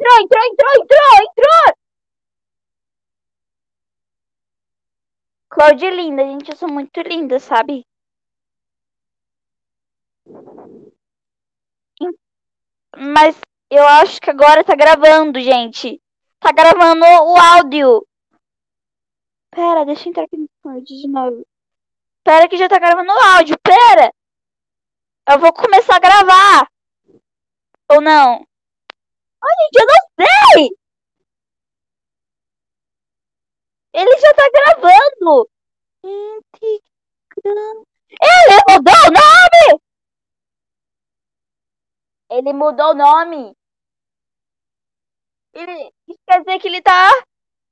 entrou, entrou, entrou, entrou, entrou! Cláudia é linda, gente. Eu sou muito linda, sabe? Mas eu acho que agora tá gravando, gente. Tá gravando o áudio. Pera, deixa eu entrar aqui no Discord de novo. Pera que já tá gravando o áudio. Pera! Eu vou começar a gravar. Ou não? Ai, gente, eu não sei! Ele já tá gravando! Ele mudou o nome! Ele mudou o nome. Ele, quer dizer que ele tá,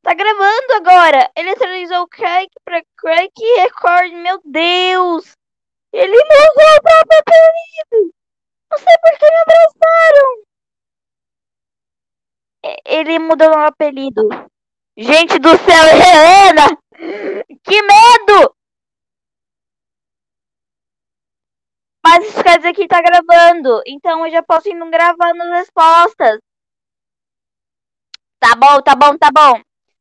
tá gravando agora. Ele atualizou o Craig pra Craig Record. Meu Deus! Ele mudou o próprio apelido! Não sei por que me abraçaram! Ele mudou o apelido. Gente do céu, Helena! Que medo! Mas isso quer dizer que tá gravando. Então eu já posso ir gravando as respostas. Tá bom, tá bom, tá bom.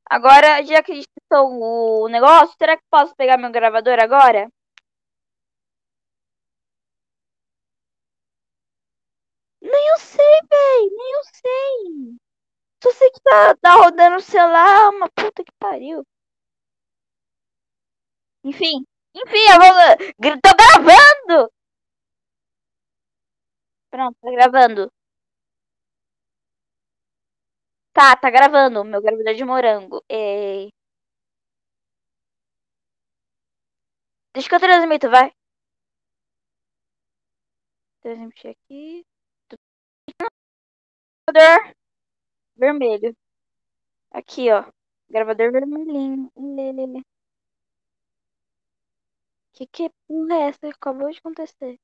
Agora, já que estou o negócio, será que posso pegar meu gravador agora? Nem eu sei, véi. Nem eu sei. Só sei que tá, tá rodando o celular. Uma puta que pariu. Enfim. Enfim, eu vou. Tô gravando! Pronto, tá gravando. Tá, tá gravando. Meu gravador de morango. E... Deixa que eu transmito, vai. Transmitir aqui. Gravador vermelho. Aqui, ó. Gravador vermelhinho. Lelele. Que que porra é essa? Acabou de acontecer.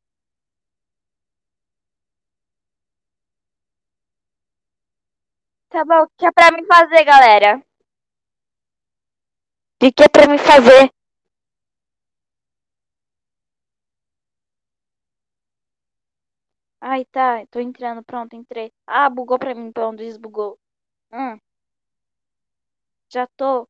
Tá bom, o que é pra mim fazer, galera? O que é pra mim fazer? Ai, tá, tô entrando, pronto, entrei. Ah, bugou pra mim, pronto, desbugou. Hum. Já tô.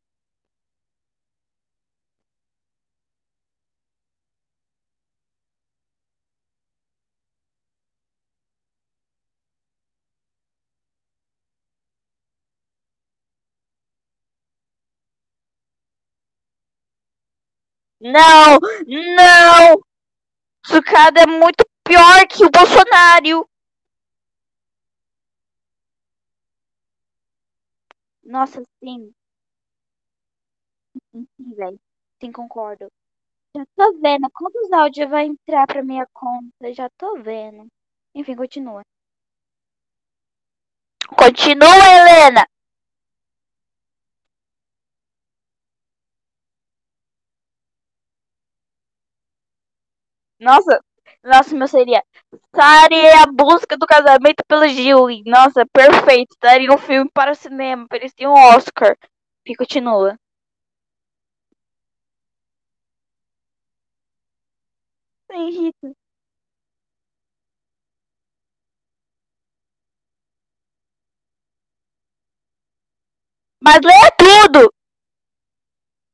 Não! Não! Sucada é muito pior que o Bolsonaro. Nossa, sim. Sim, velho. Sim, concordo. Já tô vendo. Quantos áudios vai entrar pra minha conta? Já tô vendo. Enfim, continua. Continua, Helena! Nossa, nossa, meu seria. Sari é a busca do casamento pelo Gil. Nossa, perfeito. Daria um filme para o cinema. Parecia um Oscar. E continua. Sem Rita. Mas leia tudo!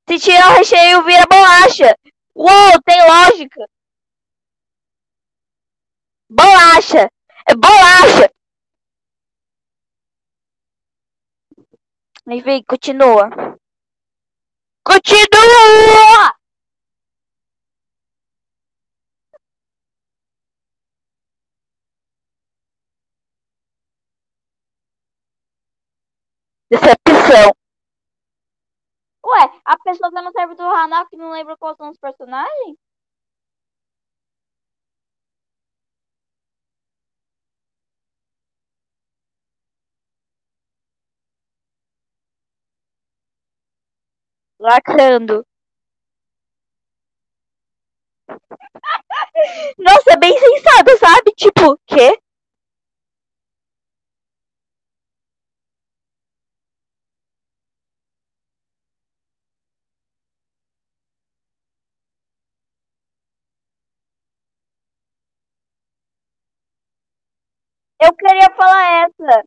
Se tirar o recheio, vira bolacha. Uou, tem lógica. Bolacha! É bolacha! Enfim, continua. Continua! Decepção. Ué, a pessoa que não serve do Hanako que não lembra quais são os personagens? Lacrando. Nossa, bem sensata, sabe? Tipo, quê? Eu queria falar essa.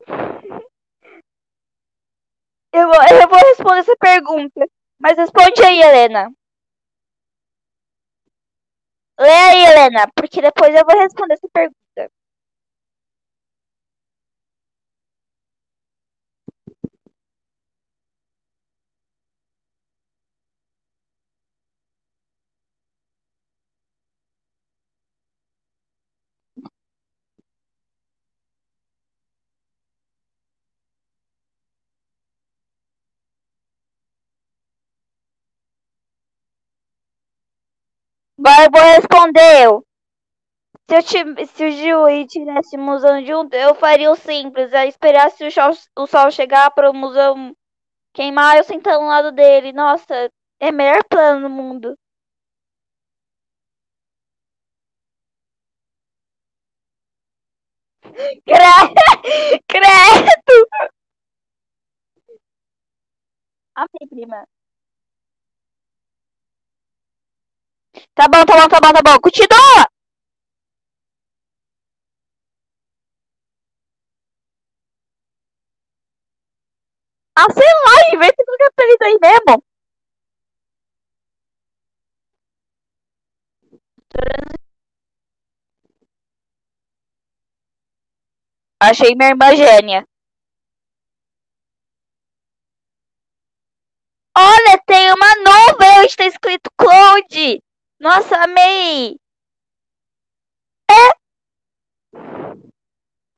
Eu, eu vou responder essa pergunta. Mas responde aí, Helena. Lê aí, Helena, porque depois eu vou responder essa pergunta. Agora eu vou responder eu. Se, eu ti- se o Gil e tivesse musão junto, eu faria o simples. É esperar se o sol, o sol chegar para o musão queimar, eu sentar no lado dele. Nossa, é o melhor plano do mundo. Cre- Credo! Amei, prima. Tá bom, tá bom, tá bom, tá bom. Continua! Ah, sei lá, inventa qualquer apelido aí mesmo. Achei minha irmã gênia. Olha, tem uma nuvem onde tá escrito Cloud. Nossa, amei.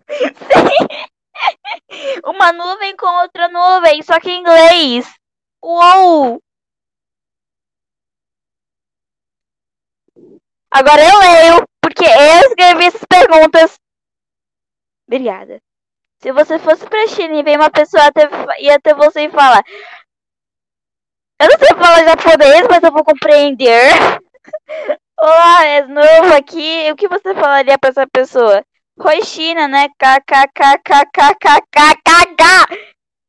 Sim. Uma nuvem com outra nuvem, só que em inglês. Uou! Agora eu leio, porque eu escrevi essas perguntas. Obrigada. Se você fosse pra China e vem uma pessoa até, ia até você e falar. Eu não sei falar japonês, mas eu vou compreender. Olá, és novo aqui. O que você falaria pra essa pessoa? China, né? KKKKKKKKK.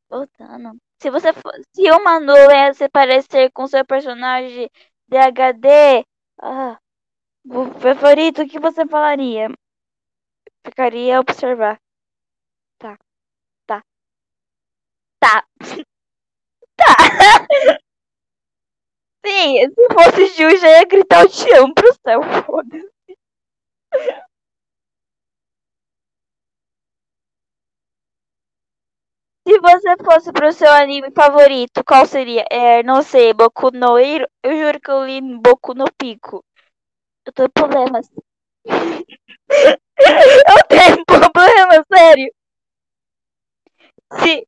Voltando. Se você for, se uma nuvem se parecer com seu personagem de HD, ah, favorito, o que você falaria? Ficaria a observar. Tá. Tá. Tá. Tá. Sim, se fosse Ju, já ia gritar eu te amo pro céu, foda-se. Se você fosse pro seu anime favorito, qual seria? É, não sei, Boku no Hero? Eu juro que eu li Boku no Pico. Eu tô em problemas. eu tenho problema, sério. Se,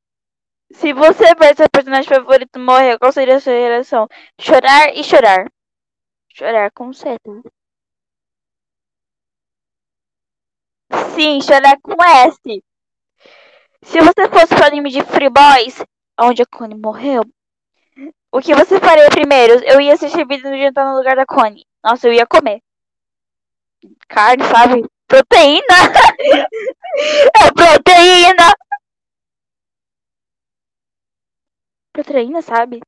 se você vê seu personagem favorito morrer, qual seria a sua reação? Chorar e chorar. Chorar com certeza. Sim, chorar com S. Se você fosse pro anime de Free Boys, onde a Connie morreu, o que você faria primeiro? Eu ia assistir vídeo no jantar no lugar da Connie. Nossa, eu ia comer. Carne, sabe? Proteína! é proteína! Proteína, sabe?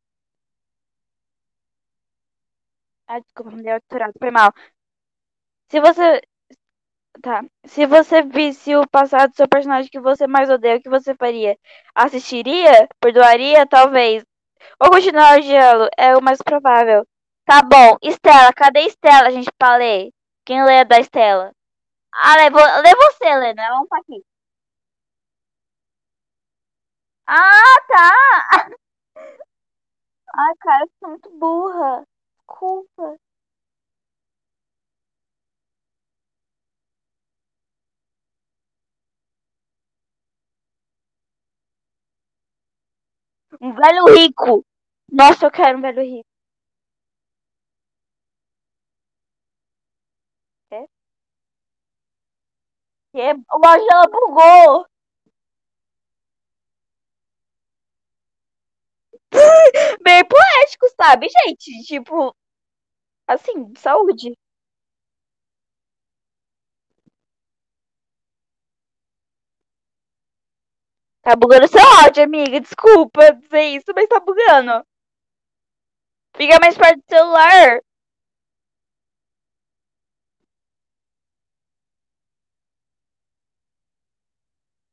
Ah, desculpa, me deu aturado, foi mal. Se você. Tá. Se você visse o passado do seu personagem que você mais odeia, o que você faria? Assistiria? Perdoaria? Talvez. Ou continuar o gelo? É o mais provável. Tá bom. Estela, cadê Estela, gente, pra ler? Quem lê é da Estela? Ah, lê, vo- lê você, Helena. Ela não tá aqui. Ah, tá! Ai, cara, eu sou muito burra. Desculpa. Um velho rico. Nossa, eu quero um velho rico. É? Que? O Angela bugou. Bem poético, sabe, gente? Tipo, assim, saúde. Tá bugando seu áudio, amiga. Desculpa dizer isso, mas tá bugando. Fica mais perto do celular.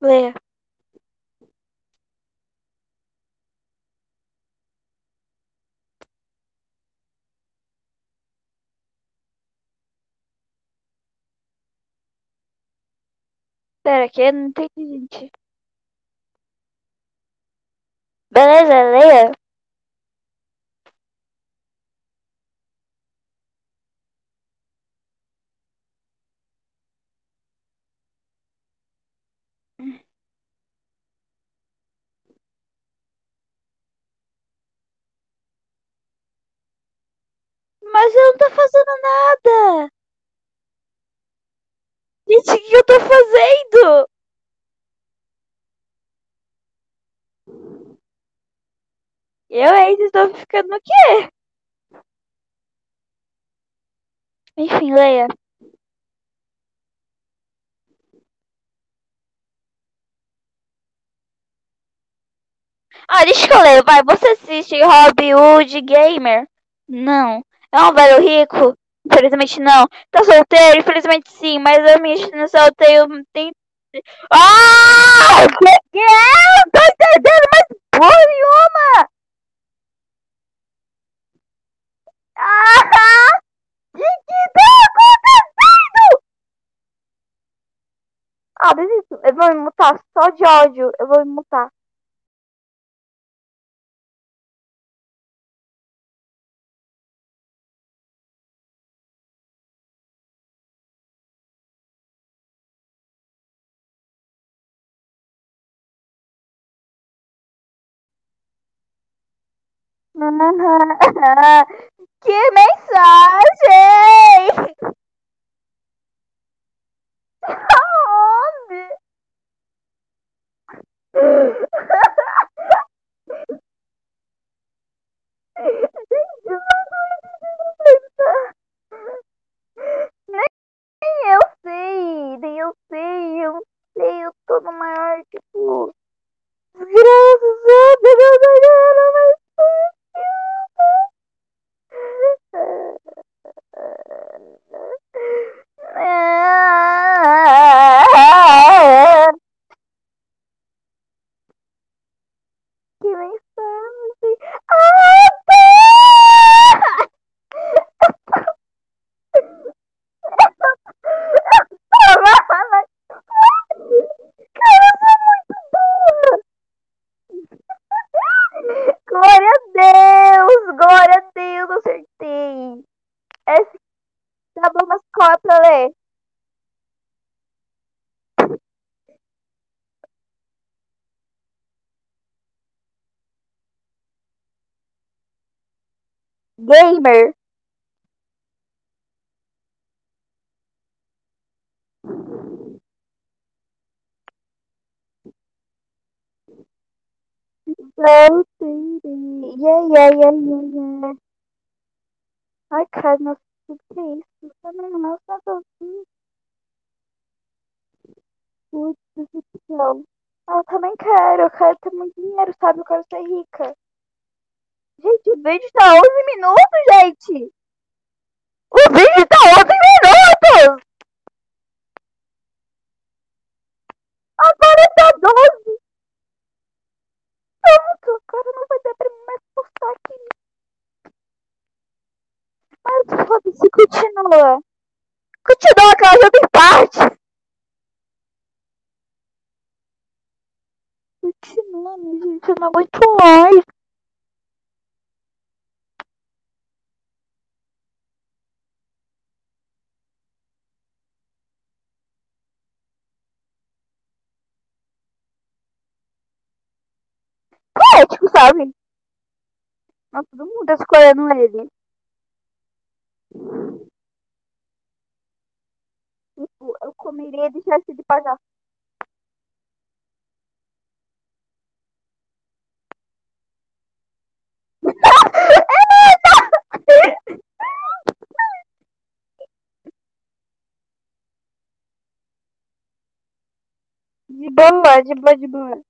Lê. Pera, que não entendi, gente. Beleza, leia. Mas eu não tô fazendo nada. Gente, o que eu tô fazendo? Eu ainda estou ficando no quê? Enfim, leia. Ah, deixa eu leio, vai. Você assiste Hollywood Gamer? Não. É um velho rico? Infelizmente não. Tá solteiro? Infelizmente sim, mas a minha não solteiro tem. Ah! Que é? Não tô entendendo mais porra nenhuma! Ah! Que que tá acontecendo? Ah, desisto. Eu vou me mutar só de ódio. Eu vou me mutar. Que mensagem! Aonde? Nem eu sei, nem eu sei, eu sei, eu tô no maior, tipo. Graças a Deus, agora Yeah. Gamer. Solteirei. Yeah, yeah, yeah, yeah, yeah. Ai, cara, nossa, o que é isso? Também não, tô aqui. Putz, decepção. Ah, eu também quero, eu quero ter muito dinheiro, sabe? Eu quero ser rica. Gente, o vídeo tá 11 minutos, gente! O vídeo tá 11 minutos! Agora tá 12! Pronto, agora não vai dar pra mim mais postar aqui. Mas foda-se, continua. Continua, que ela já tem parte. Continua, minha gente, eu não aguento mais. Poético, sabe? Mas todo mundo tá escolhendo ele. Tipo, eu comeria e deixasse de pagar. De boa, de boa, de boa.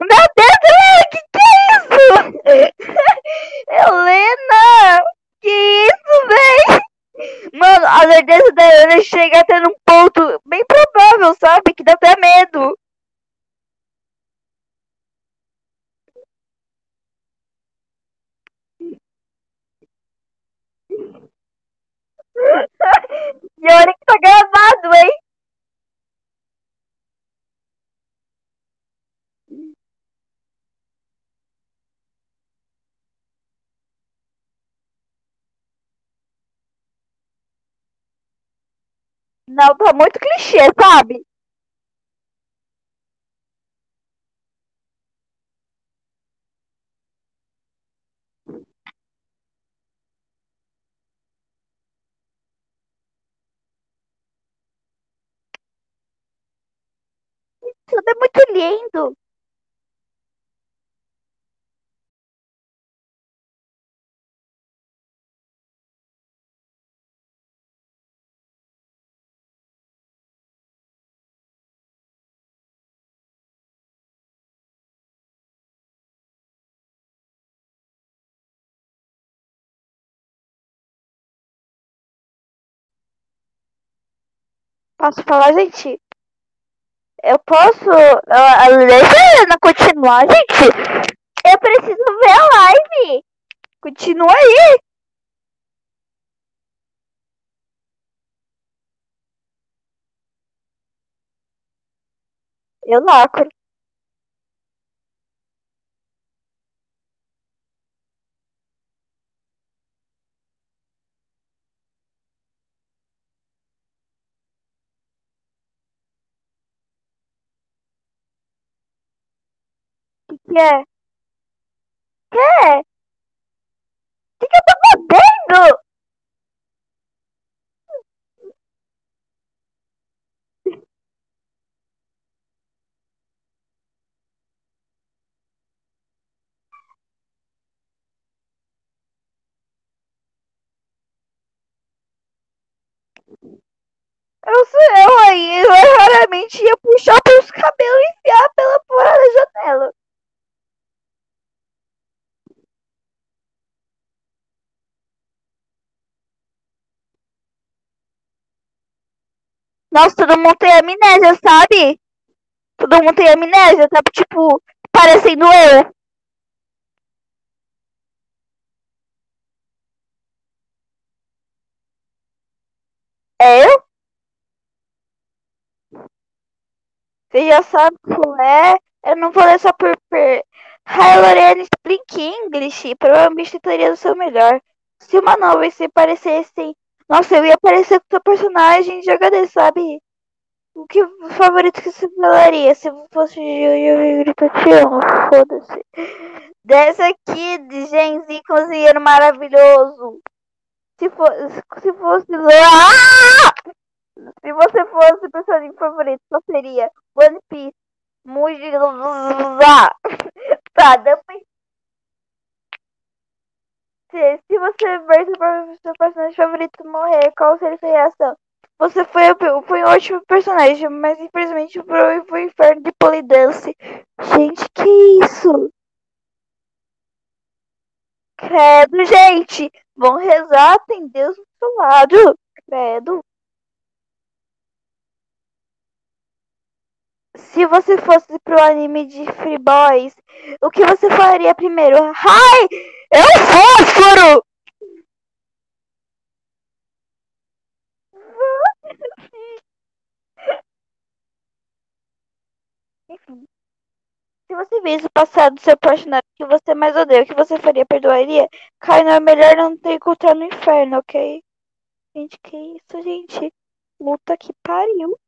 Meu Deus, que que é isso? Helena, que isso, véi? Mano, a certeza da Helena chega até num ponto bem provável, sabe? Que dá até medo. E olha que tá gravado, hein? Não, tá muito clichê, sabe? Tudo é muito lindo. Posso falar, gente? Eu posso. Deixa a continuar, gente. Eu preciso ver a live. Continua aí. Eu lacro. O que, é? Que é? Que, que eu tô fazendo? Eu sou eu aí. Eu raramente ia puxar pelos cabelos e enfiar pela porra da janela. Nossa, todo mundo tem amnésia, sabe? Todo mundo tem amnésia, tá? Tipo, parecendo eu. É eu? Você já sabe qual é. Eu não vou ler só por. per... Hi, Lorena, speak English. Provavelmente tentaria o seu melhor. Se uma nova se parecesse. Nossa, eu ia parecer com seu personagem de HD, sabe? O que o favorito que você falaria se fosse eu te amo, foda-se. Dessa aqui de Genzi cozinheiro maravilhoso. Se fosse. Se fosse. Ah! Se você fosse o personagem favorito, qual seria? One Piece. Muji. Tá, depois. Se, se você ver seu personagem favorito morrer, qual seria sua reação? Você foi, foi um ótimo personagem, mas infelizmente foi pro inferno de Polydance. Gente, que isso? Credo, gente! Vão rezar, tem Deus do seu lado. Credo. Se você fosse pro anime de Free Boys, o que você faria primeiro? Ai! O fósforo! Enfim. Se você visse o passado do seu personagem que você mais odeia, o que você faria? Perdoaria? Kai, não é melhor não ter encontrado no inferno, ok? Gente, que isso, gente? Luta que pariu.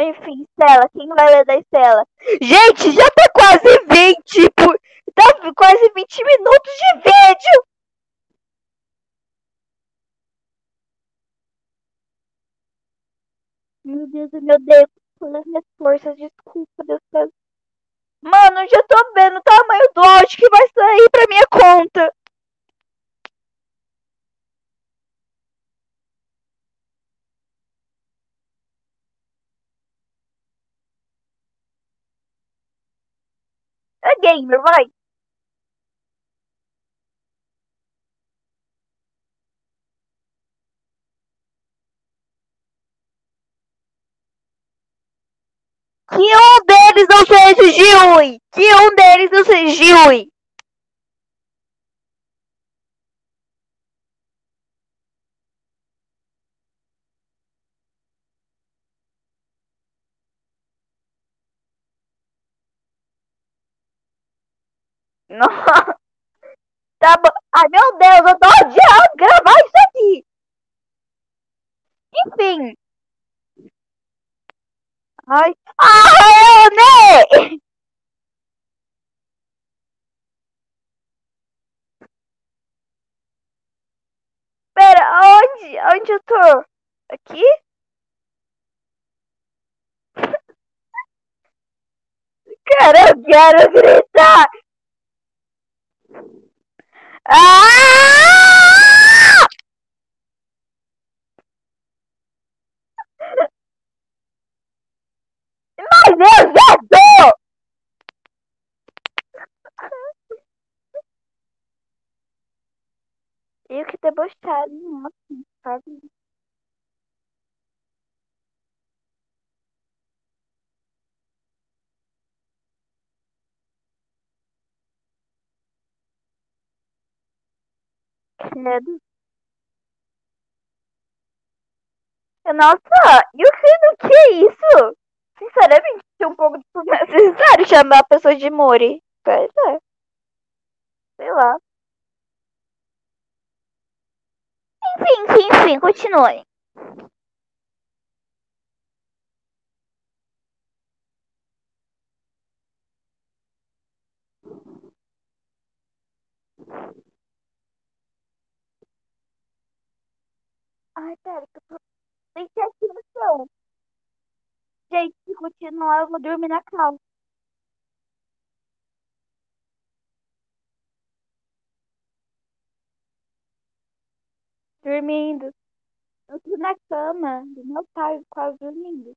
Enfim, Estela, quem vai ler da Estela? Gente, já tá quase 20, por... tá quase 20 minutos de vídeo! Meu Deus, meu Deus, todas as minhas forças, desculpa, Deus. Mano, já tô vendo o tamanho do áudio que vai sair pra minha conta. É gamer, vai. Que um deles não seja Jiui! Que um deles não seja Jiui! Não. Tá bom. Ai, meu Deus, eu tô odiando gravar isso aqui. Enfim. Ai, ai, né? Pera, onde? Onde eu tô? Aqui? Cara, eu quero gritar! Ah! Mas eu já tô! Eu que debochado, nossa, sabe? Credo. Nossa, e o que do que é isso? Sinceramente, tem um pouco de necessário chamar a pessoa de Mori. Pois é. Sei lá. Enfim, enfim, continue. Ai, pera, que eu tô... No chão. Gente, se continuar, eu vou dormir na calça. Dormindo. Eu tô na cama do meu pai, quase dormindo.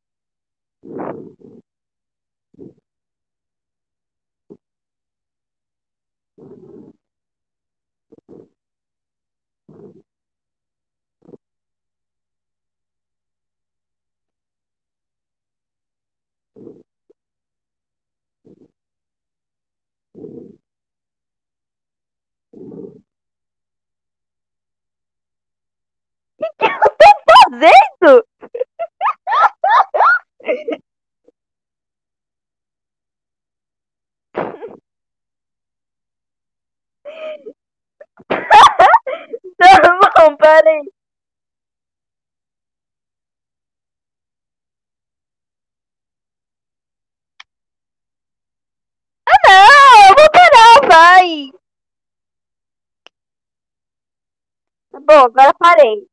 Bom, agora parei.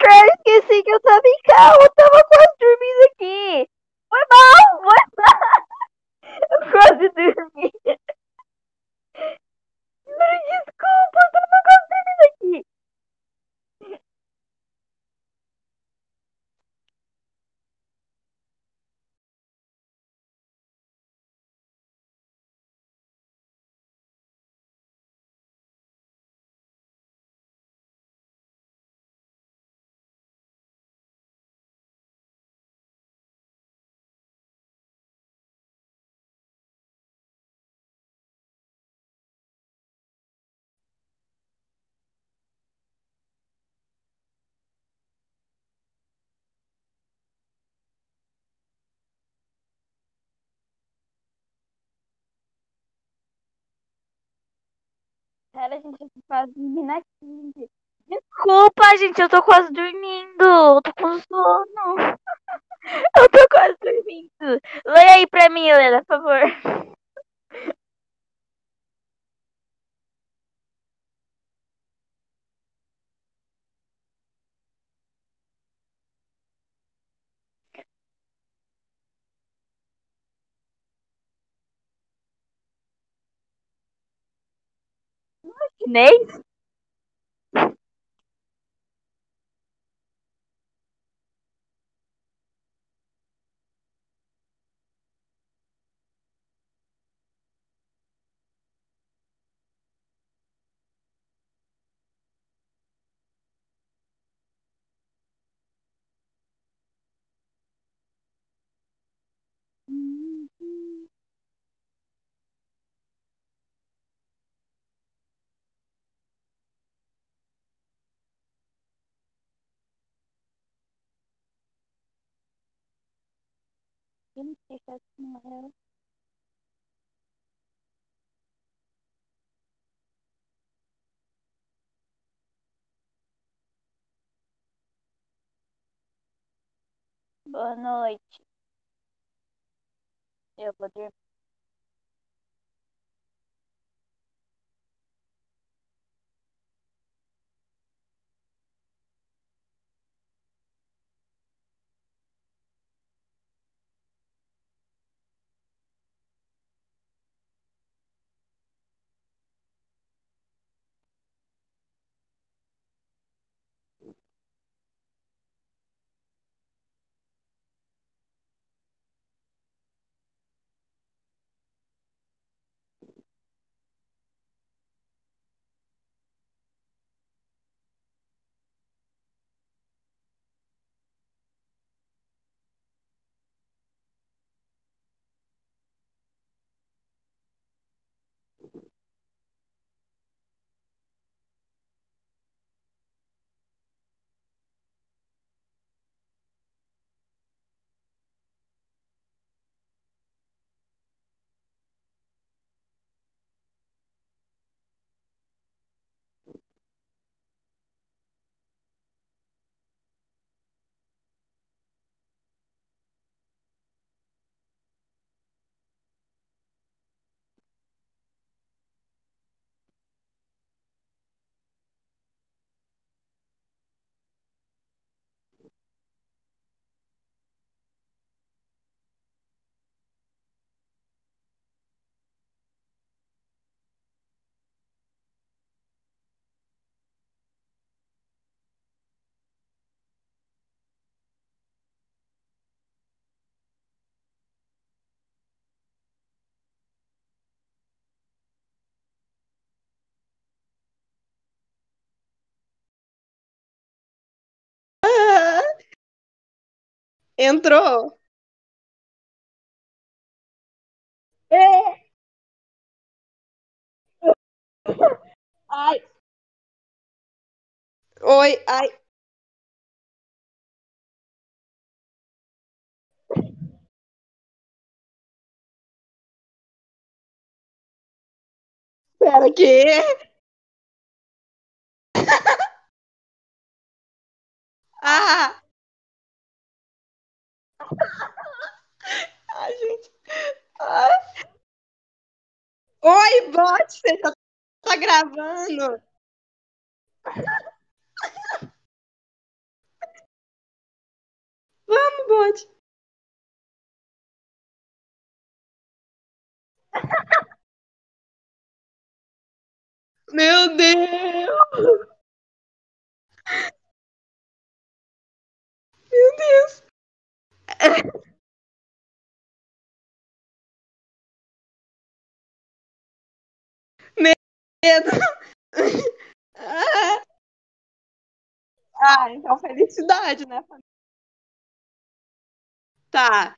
Eu esqueci que eu tava em carro, eu tava quase dormindo aqui. Foi mal, foi mal. Eu quase dormi. Pera, gente, dormindo aqui. Desculpa, gente, eu tô quase dormindo. Eu tô com sono. Eu tô quase dormindo. Leia aí pra mim, Helena, por favor. Chinês? É assim, não é. Boa noite. Eu vou dormir. Entrou. É. Ai, Oi, ai. Pera, quê? Ah! Ai, gente. Oi, bot, você tá, tá gravando? o bot. Meu Deus! Meu Deus! Medo! Ah, então felicidade, né? Tá.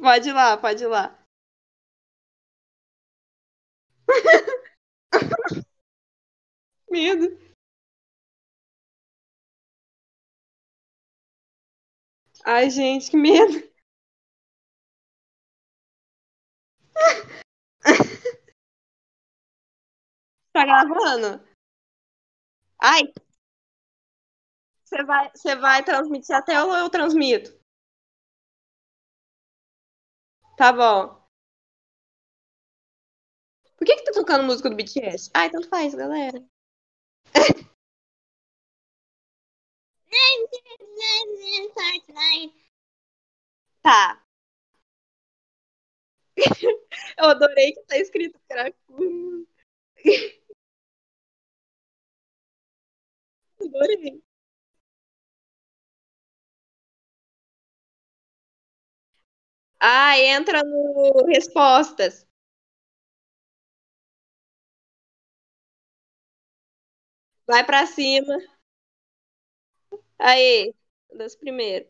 Pode ir lá, pode ir lá. Medo. Ai, gente, que medo. Tá gravando? Ai, você vai, você vai transmitir até ou eu transmito? Tá bom. Por que que tá tocando música do BTS? Ai, tanto faz, galera. Tá. Eu adorei que tá escrito cracudo. Adorei. Ah, entra no respostas. Vai pra cima. Aí, das primeiras.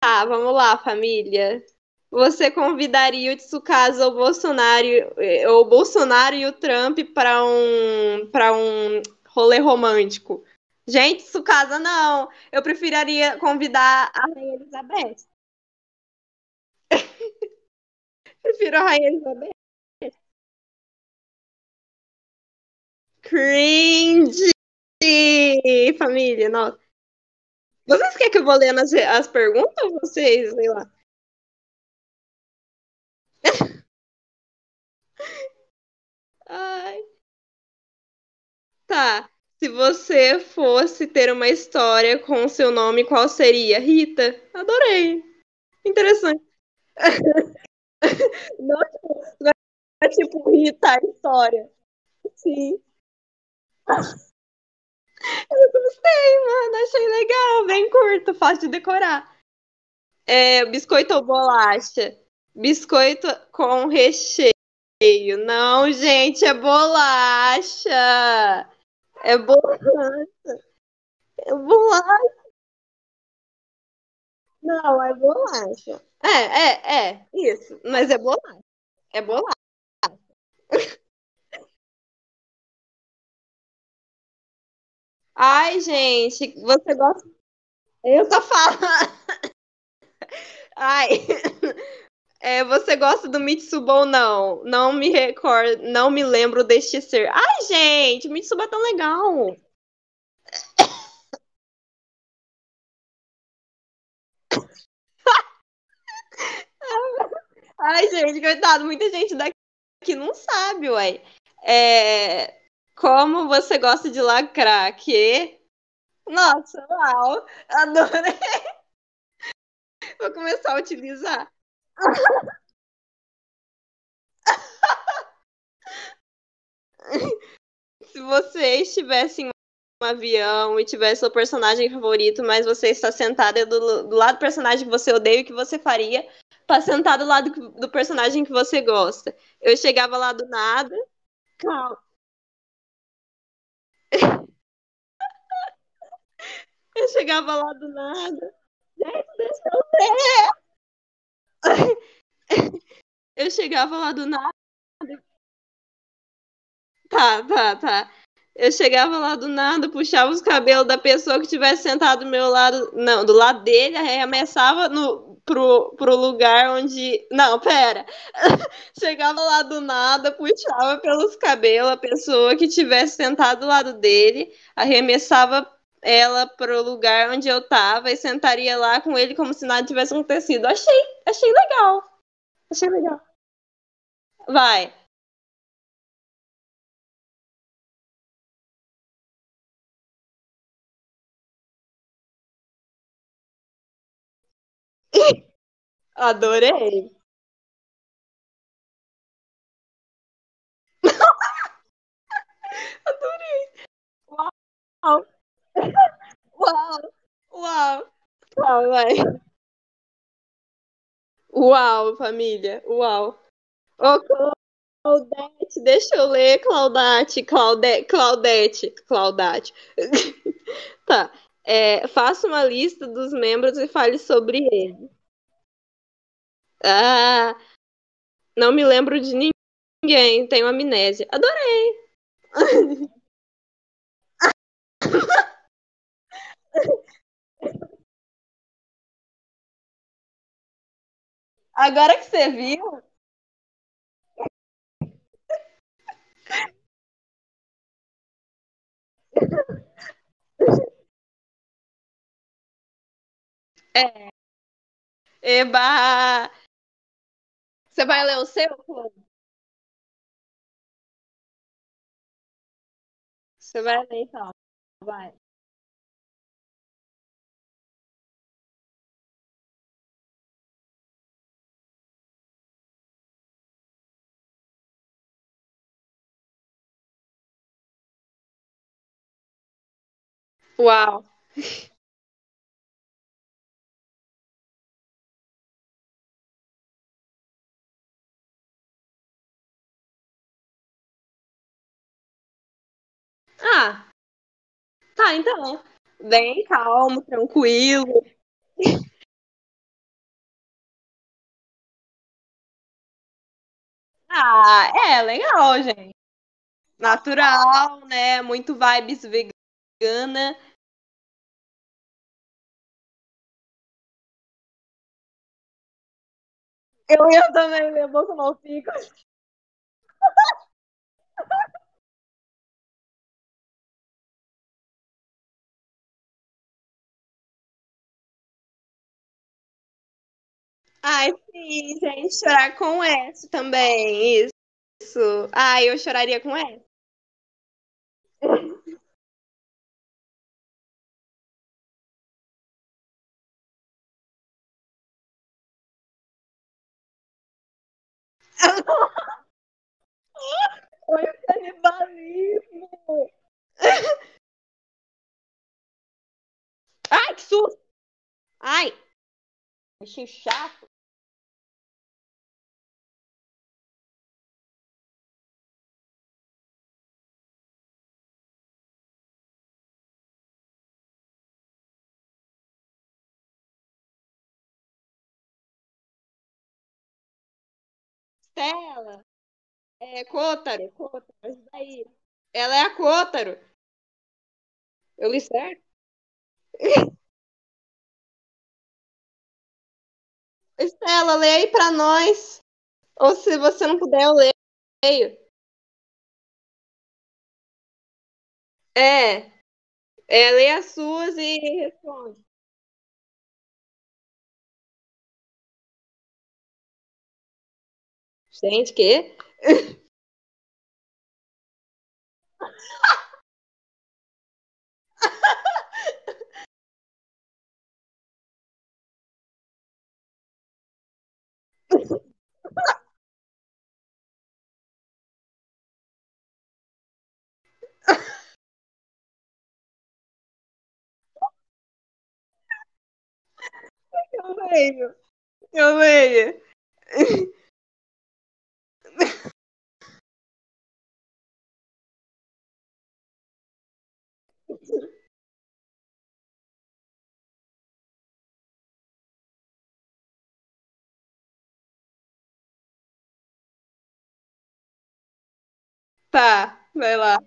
Tá, vamos lá, família. Você convidaria o Tsukasa, o Bolsonaro, eh, o Bolsonaro e o Trump para um para um rolê romântico? Gente, Tsukasa não. Eu preferiria convidar a Rainha Elizabeth. Prefiro a Rainha Elizabeth. Cringe! Família, nossa. Vocês querem que eu vou lendo as, as perguntas ou vocês, sei lá? Ai. Tá. Se você fosse ter uma história com o seu nome, qual seria? Rita? Adorei. Interessante. Não, tipo, não é tipo Rita a história. Sim. Eu gostei, mano. Achei legal. Bem curto, fácil de decorar. É, biscoito ou bolacha? Biscoito com recheio. Não, gente, é bolacha. É bolacha. É bolacha. Não, é bolacha. É, é, é. Isso. Mas é bolacha. É bolacha. Ai, gente, você gosta. Eu tô falando. Ai. É, você gosta do Mitsuba ou não? Não me recordo, não me lembro deste ser. Ai, gente, Mitsuba é tão legal. Ai, gente, coitado, muita gente daqui não sabe, ué. É, como você gosta de lacrar? Que? Nossa, uau, adorei. Vou começar a utilizar. Se você estivesse em um avião e tivesse seu personagem favorito, mas você está sentada do, do lado do personagem que você odeia, o que você faria para sentar do lado do personagem que você gosta? Eu chegava lá do nada. Calma. Eu chegava lá do nada. Gente, deixa eu ver. Eu chegava lá do nada. Tá, tá, tá. Eu chegava lá do nada, puxava os cabelos da pessoa que tivesse sentado do meu lado, não, do lado dele, arremessava no, pro, pro lugar onde. Não, pera. Chegava lá do nada, puxava pelos cabelos a pessoa que tivesse sentado do lado dele, arremessava ela para o lugar onde eu tava e sentaria lá com ele como se nada tivesse acontecido. Achei, achei legal. Achei legal. Vai. Adorei. Adorei. Uau. Uau. Uau. Uau, vai. Uau, família. Uau. Ô, Claudete, deixa eu ler, Claudete, Claudete, Claudete, Claudete. tá. É, faça uma lista dos membros e fale sobre ele. Ah, não me lembro de ninguém, tenho amnésia. Adorei. Agora que você viu. É. Eba! Você vai ler o seu? Você vai ler então. Vai. Uau. Ah, tá, então. Bem calmo, tranquilo. Ah, é legal, gente. Natural, né? Muito vibes vegana. Eu ia também, minha boca não fica. Ai, sim, gente, chorar com S também. Isso. Ai, eu choraria com S. Foi o canibalismo. Ai, que susto! Ai, bichinho chato. Stella. É Kotaro, Kotaro, isso daí. Ela é a Kotaro. Eu li certo? Estela, lê aí pra nós. Ou se você não puder, eu leio. É, é, lê as suas e responde. Gente, que? Eu leio, eu leio. Tá, vai lá.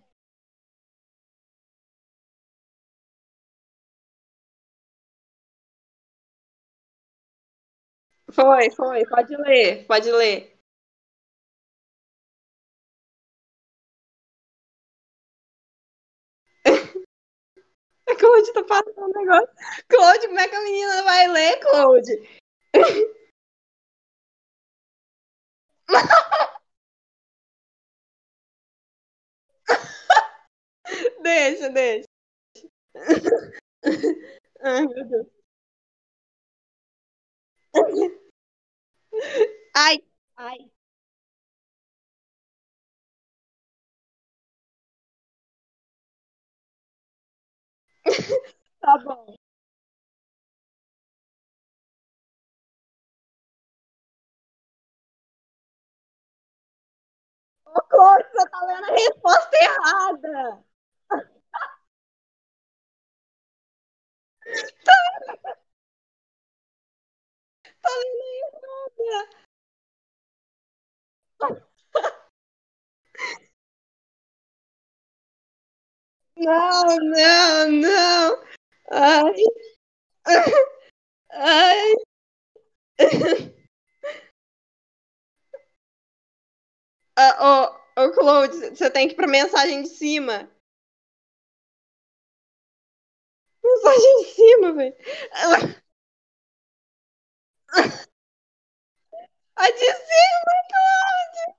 Foi, foi, pode ler, pode ler. A Claude tá passando um negócio. Claude, como é que a menina vai ler, Claude? Deixa, deixa. Ai, meu Deus. Ai, ai. Tá bom. Cor, você tá lendo a resposta errada. Tá lendo errada. Não, não, não. Ai. Ai. Ah, ô, ô, Claude, você tem que ir pra mensagem de cima. Mensagem de cima, velho. A de cima, Claude.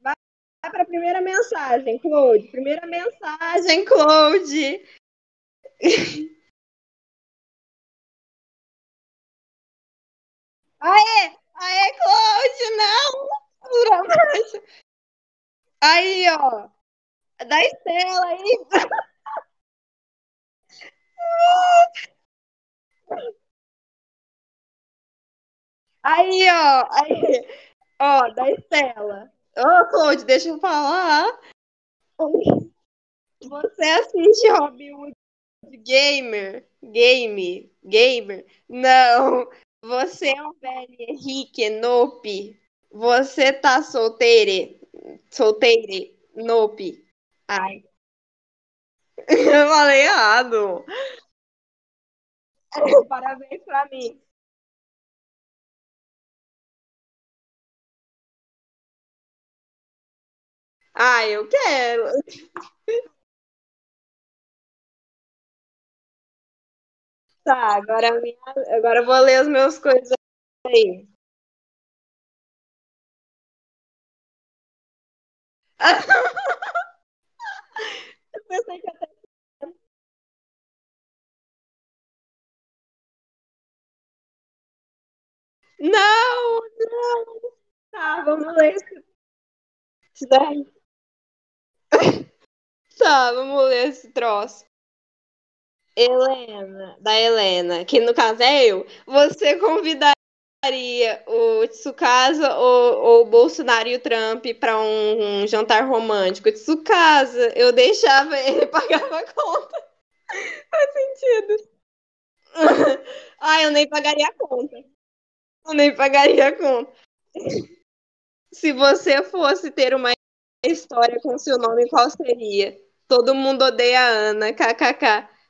Vai pra primeira mensagem, Claude. Primeira mensagem, Claude. Aê! Aê, Claude, não! Pura Aí, ó. Da Estela aí. Aí, ó. Aí. Ó, da Estela. Ô, Claude, deixa eu falar. Você assiste Robin Hood Gamer? Game? Gamer? Não. Você é um velho Henrique Nope. Você tá solteire? Solteire? Nope. Ai. Eu falei errado. Parabéns pra mim. Ah, eu quero. Tá, agora, a minha- agora eu vou ler as meus coisas aí. Eu pensei que até... Não, não. Tá, vamos ler isso daí. Tá, vamos ler esse troço. Helena, da Helena, que no caso é eu. Você convidaria o Tsukasa ou, ou o Bolsonaro e o Trump para um, um jantar romântico? Tsukasa, eu deixava ele pagar a conta. Faz sentido. Ah, eu nem pagaria a conta. Eu nem pagaria a conta. Se você fosse ter uma história com seu nome, qual seria? Todo mundo odeia a Ana, kkk.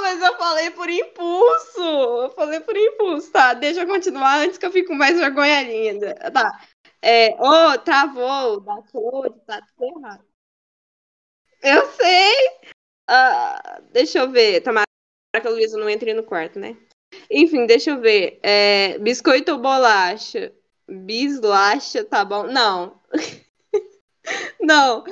mas eu falei por impulso. Eu falei por impulso, tá? Deixa eu continuar antes que eu fique com mais vergonha ainda. Tá. É, oh, travou, da cor, tá tudo errado. Eu sei. Ah, deixa eu ver. Tomara que a Luísa não entre no quarto, né? Enfim, deixa eu ver. É, biscoito ou bolacha? Bislacha, tá bom? Não. Não.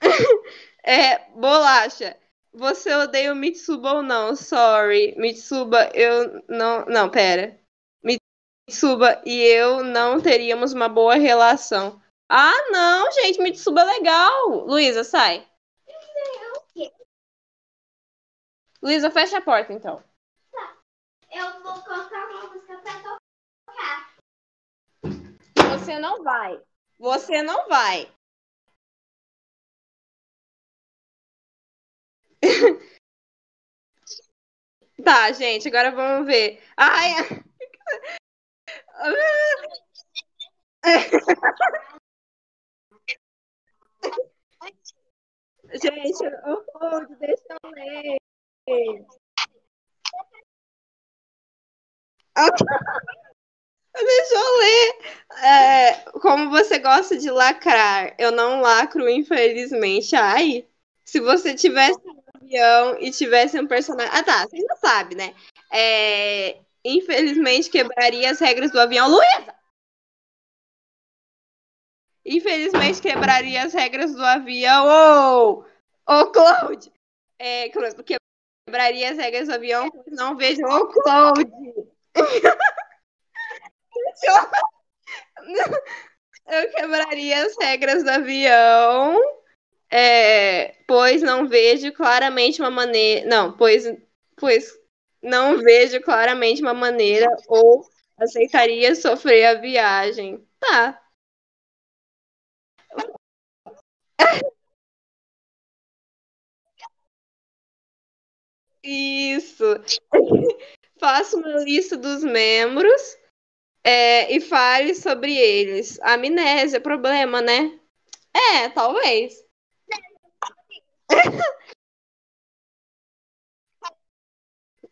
É, bolacha. Você odeia o Mitsuba ou não? Sorry. Mitsuba, eu não. Não, pera. Mitsuba e eu não teríamos uma boa relação. Ah, não, gente. Mitsuba é legal. Luísa, sai. Luísa, fecha a porta então. Eu vou colocar uma música pra tocar. Você não vai. Você não vai. Tá, gente, agora vamos ver. Ai! Gente, oh, deixa eu ler. Deixa eu ler. É, como você gosta de lacrar? Eu não lacro, infelizmente. Ai, se você tivesse avião e tivesse um personagem. Ah, tá. Você já sabe, né? É, infelizmente quebraria as regras do avião. Luísa! Infelizmente quebraria as regras do avião. Ô, oh, oh, Cloud! É, quebraria as regras do avião, pois não vejo. Ô, oh, Cloud! Eu quebraria as regras do avião, é, pois não vejo claramente uma maneira. Não, pois, pois não vejo claramente uma maneira ou aceitaria sofrer a viagem. Tá. Isso. Faço uma lista dos membros é, e fale sobre eles. Amnésia, problema, né? É, talvez.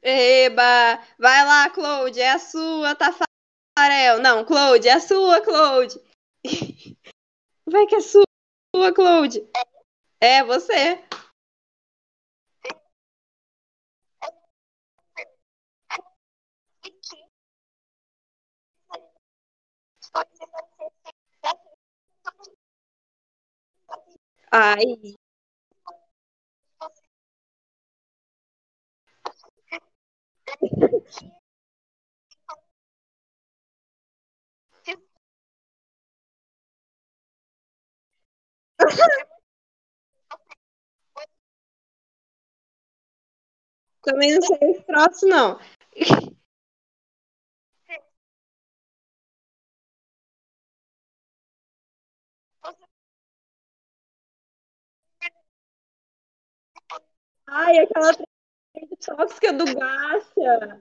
Eba! Vai lá, Claude, é a sua, Tafarel. Não, Claude, é a sua, Claude. Vai que é sua, Claude. É você. Ai. Também não sei esse troço, não. Ai, aquela tóxica do Gacha.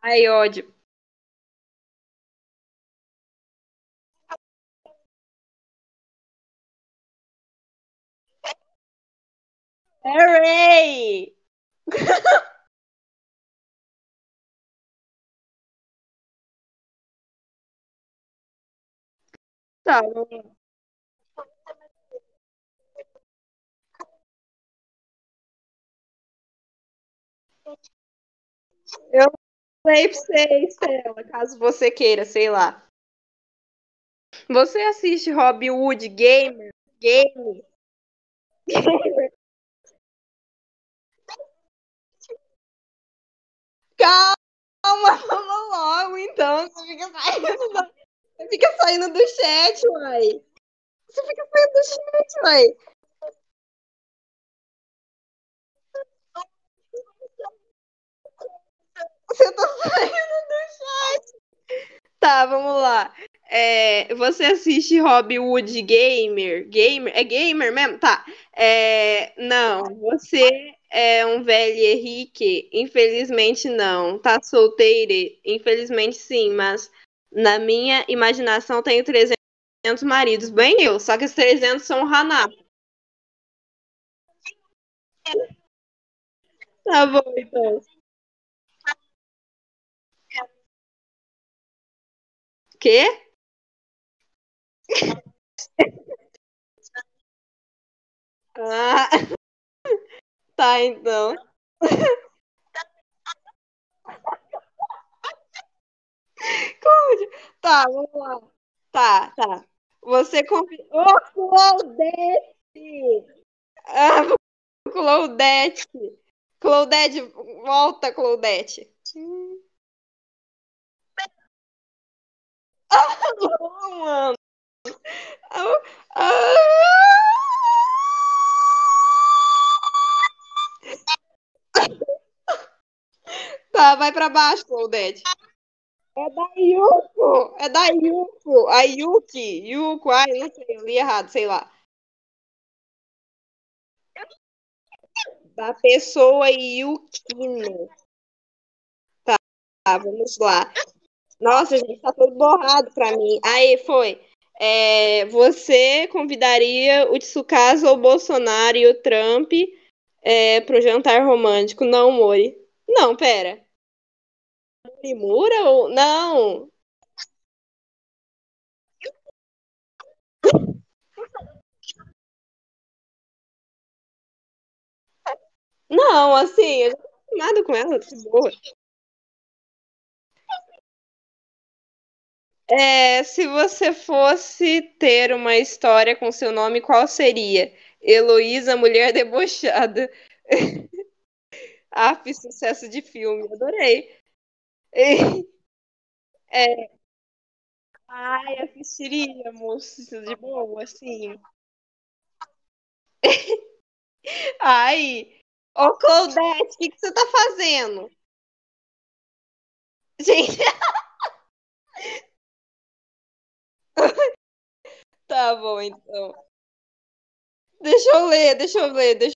Ai, ódio. Hooray! Tá, Eu sei pra você, Estela, caso você queira, sei lá. Você assiste Robin Hood Gamer? Game? Calma, vamos logo, então. Você fica saindo do, você fica saindo do chat, uai. Você fica saindo do chat, uai. Você tá saindo do chat. Tá, vamos lá. É, você assiste Wood Gamer? Gamer? É gamer mesmo? Tá. É, não, você é um velho Henrique? Infelizmente não. Tá solteiro? Infelizmente sim, mas na minha imaginação tenho 300 maridos. Bem eu, só que os 300 são Haná. Tá bom, então. Quê? Ah, tá, então. Tá, vamos lá. Tá, tá. Você confia. Ô, oh, Claudete! Ah, Claudete! Claudete, volta, Claudete. Ah, não, mano. Ah, ah... Tá, vai pra baixo, Claudete. É da Yuko! É da Yuko! A Yuki! Yuko, ai, não sei, eu li errado, sei lá. Da pessoa Yukino. Tá, vamos lá. Nossa, gente, tá todo borrado pra mim. Aí, foi. É, você convidaria o Tsukasa, o Bolsonaro e o Trump é, pro jantar romântico? Não, Mori. Não, pera. Morimura ou. Não! Não, assim, eu já com ela, de boa. É, se você fosse ter uma história com seu nome, qual seria? Heloísa, mulher debochada. Fiz sucesso de filme, adorei. É, ai, assistiria, moço, de boa, assim. Ai, ô Claudete, o que que você tá fazendo? Gente, tá bom, então. Deixa eu ler, deixa eu ler, deixa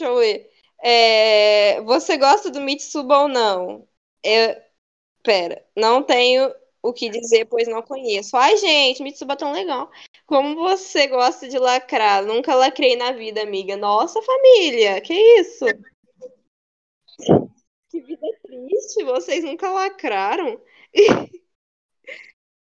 eu ler. É, você gosta do Mitsuba ou não? Eu, pera, não tenho o que dizer, pois não conheço. Ai, gente, Mitsuba tão legal. Como você gosta de lacrar? Nunca lacrei na vida, amiga. Nossa, família, que isso? Que vida triste, vocês nunca lacraram.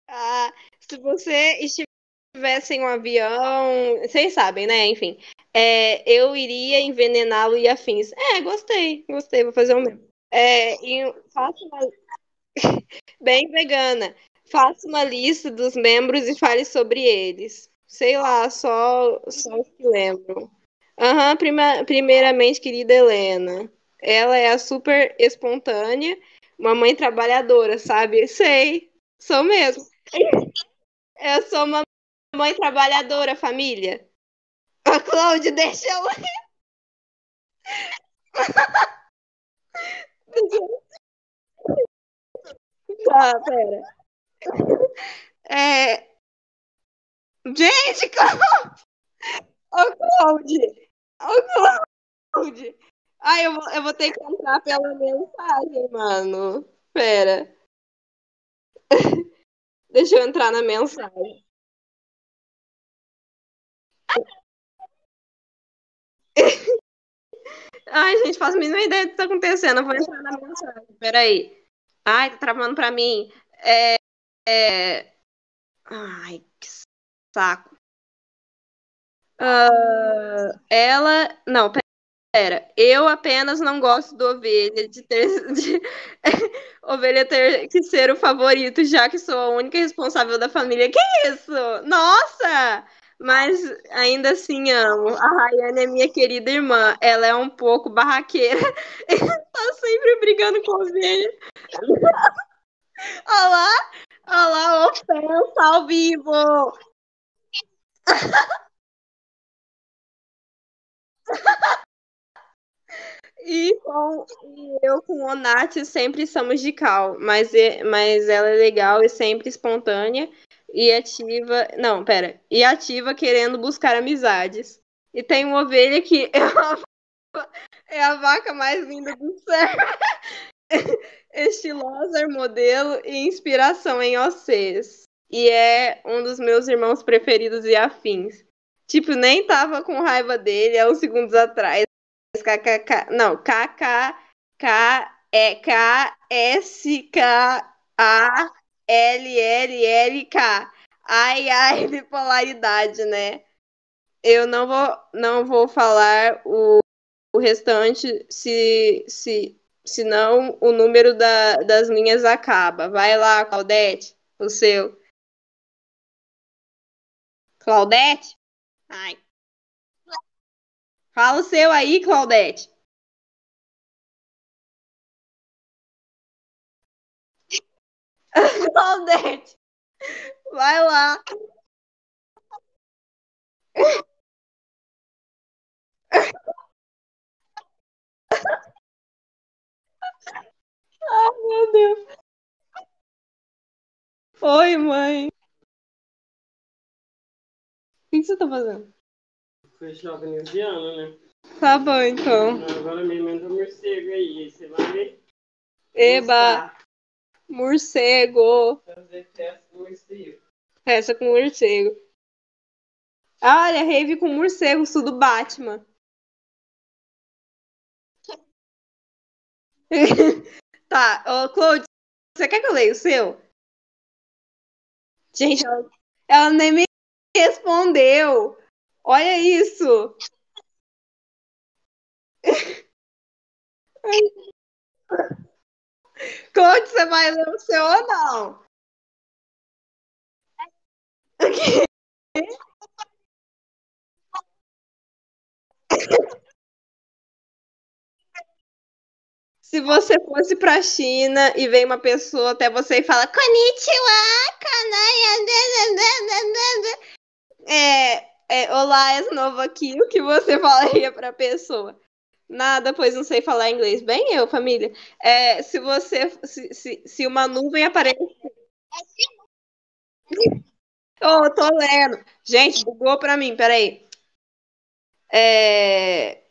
Ah, se você estivesse em um avião, vocês sabem, né? Enfim, é, eu iria envenená-lo e afins. É, gostei, gostei, vou fazer o mesmo. É, faço uma... bem vegana. Faça uma lista dos membros e fale sobre eles. Sei lá, só, só que lembram. Aham, prima- primeiramente, querida Helena. Ela é a super espontânea, uma mãe trabalhadora, sabe? Sei, sou mesmo. Eu sou uma mãe trabalhadora, família. A Cláudia, deixa eu. Tá, pera. É... Gente, calma! Ô, Cláudia! Ô, Cláudia! Ai, eu vou, eu vou ter que entrar pela mensagem, mano. Pera. Deixa eu entrar na mensagem. Ai, gente, faço a mínima ideia do que tá acontecendo. Eu vou entrar na mensagem. Peraí. Ai, tá travando pra mim. É, é... Ai, que saco. Ah, ela. Não, pera. Eu apenas não gosto do ovelha de ter. De... ovelha ter que ser o favorito, já que sou a única responsável da família. Que isso? Nossa! Mas ainda assim amo. A Rayane é minha querida irmã. Ela é um pouco barraqueira. tá sempre brigando com ovelha. Olá! Olá, ofensa ao vivo! E, com, eu com o Nath sempre somos de cal, mas, mas ela é legal e sempre espontânea e ativa. Não, pera. E ativa querendo buscar amizades. E tem uma ovelha que é a, é a vaca mais linda do céu. Estilosa, modelo e inspiração em OCs. E é um dos meus irmãos preferidos e afins. Tipo, nem tava com raiva dele há uns segundos atrás. KKK. Não, KKK é K-S-K-A-L-L-L-K. Ai, ai, bipolaridade, né? Eu não vou, não vou falar o, o restante se, se, senão o número da, das linhas acaba. Vai lá, Claudete, o seu. Claudete? Ai. Fala o seu aí, Claudete. Claudete, vai lá. Meu Deus. Oi, mãe. O que você tá fazendo? Fechar veneziano, né? Tá bom, então. Agora me manda um morcego aí, você vai ver? Eba, morcego. Fazer teste com morcego. Essa Olha, rave com morcego, isso do Batman. Tá, ô Claude, você quer que eu leia o seu? Gente, ela, ela nem me respondeu. Olha isso. Claude, você vai ler o seu ou não? Se você fosse pra China e vem uma pessoa até você e fala Konnichiwa, kanaya. É, é, olá, és novo aqui. O que você falaria pra pessoa? Nada, pois não sei falar inglês. Bem eu, família. É, se você. Se, se, se uma nuvem aparecer. Oh, tô lendo. Gente, bugou pra mim, peraí. É,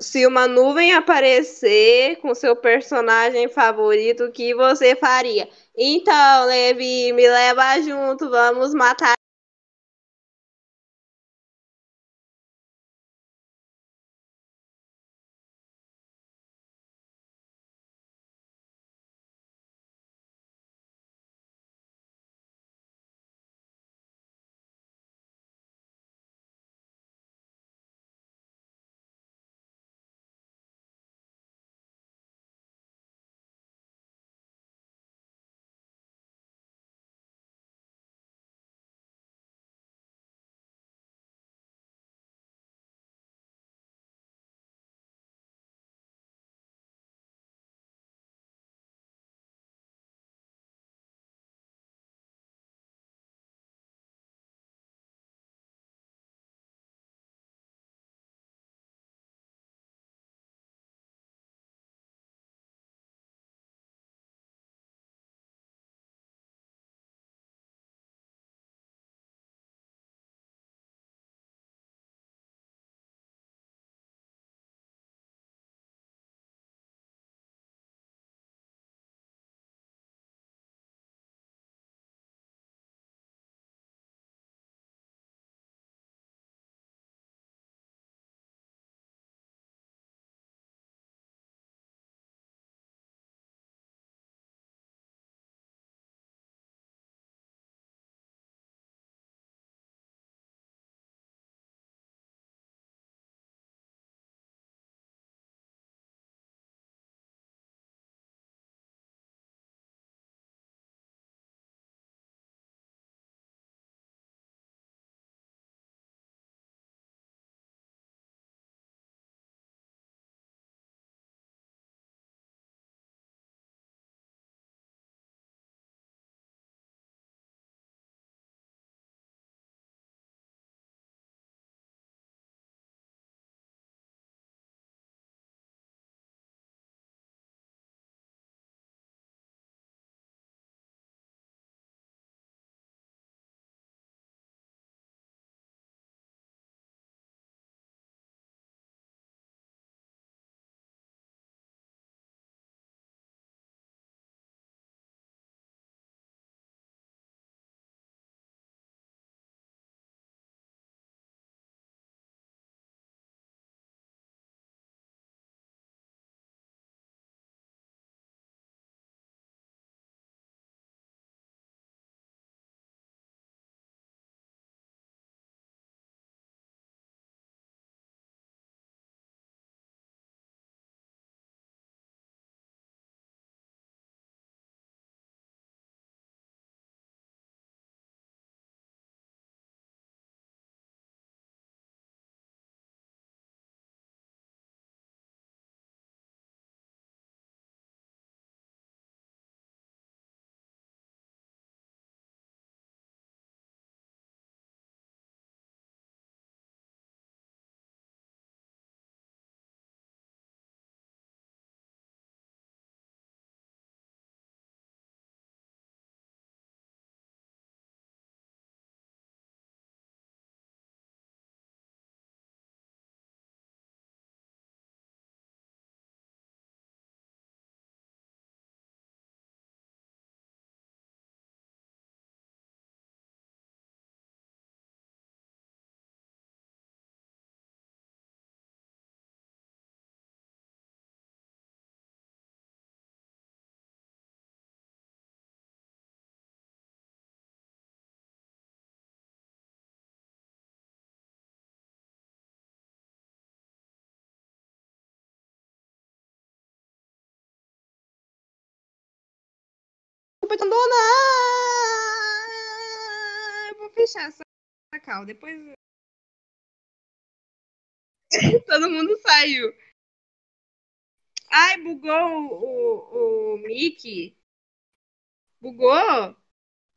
se uma nuvem aparecer com seu personagem favorito, o que você faria? Então, Levi, me leva junto, vamos matar tu abandonar. Eu vou fechar essa cal. Depois. Todo mundo saiu. Ai, bugou o, o, o Mickey. Bugou?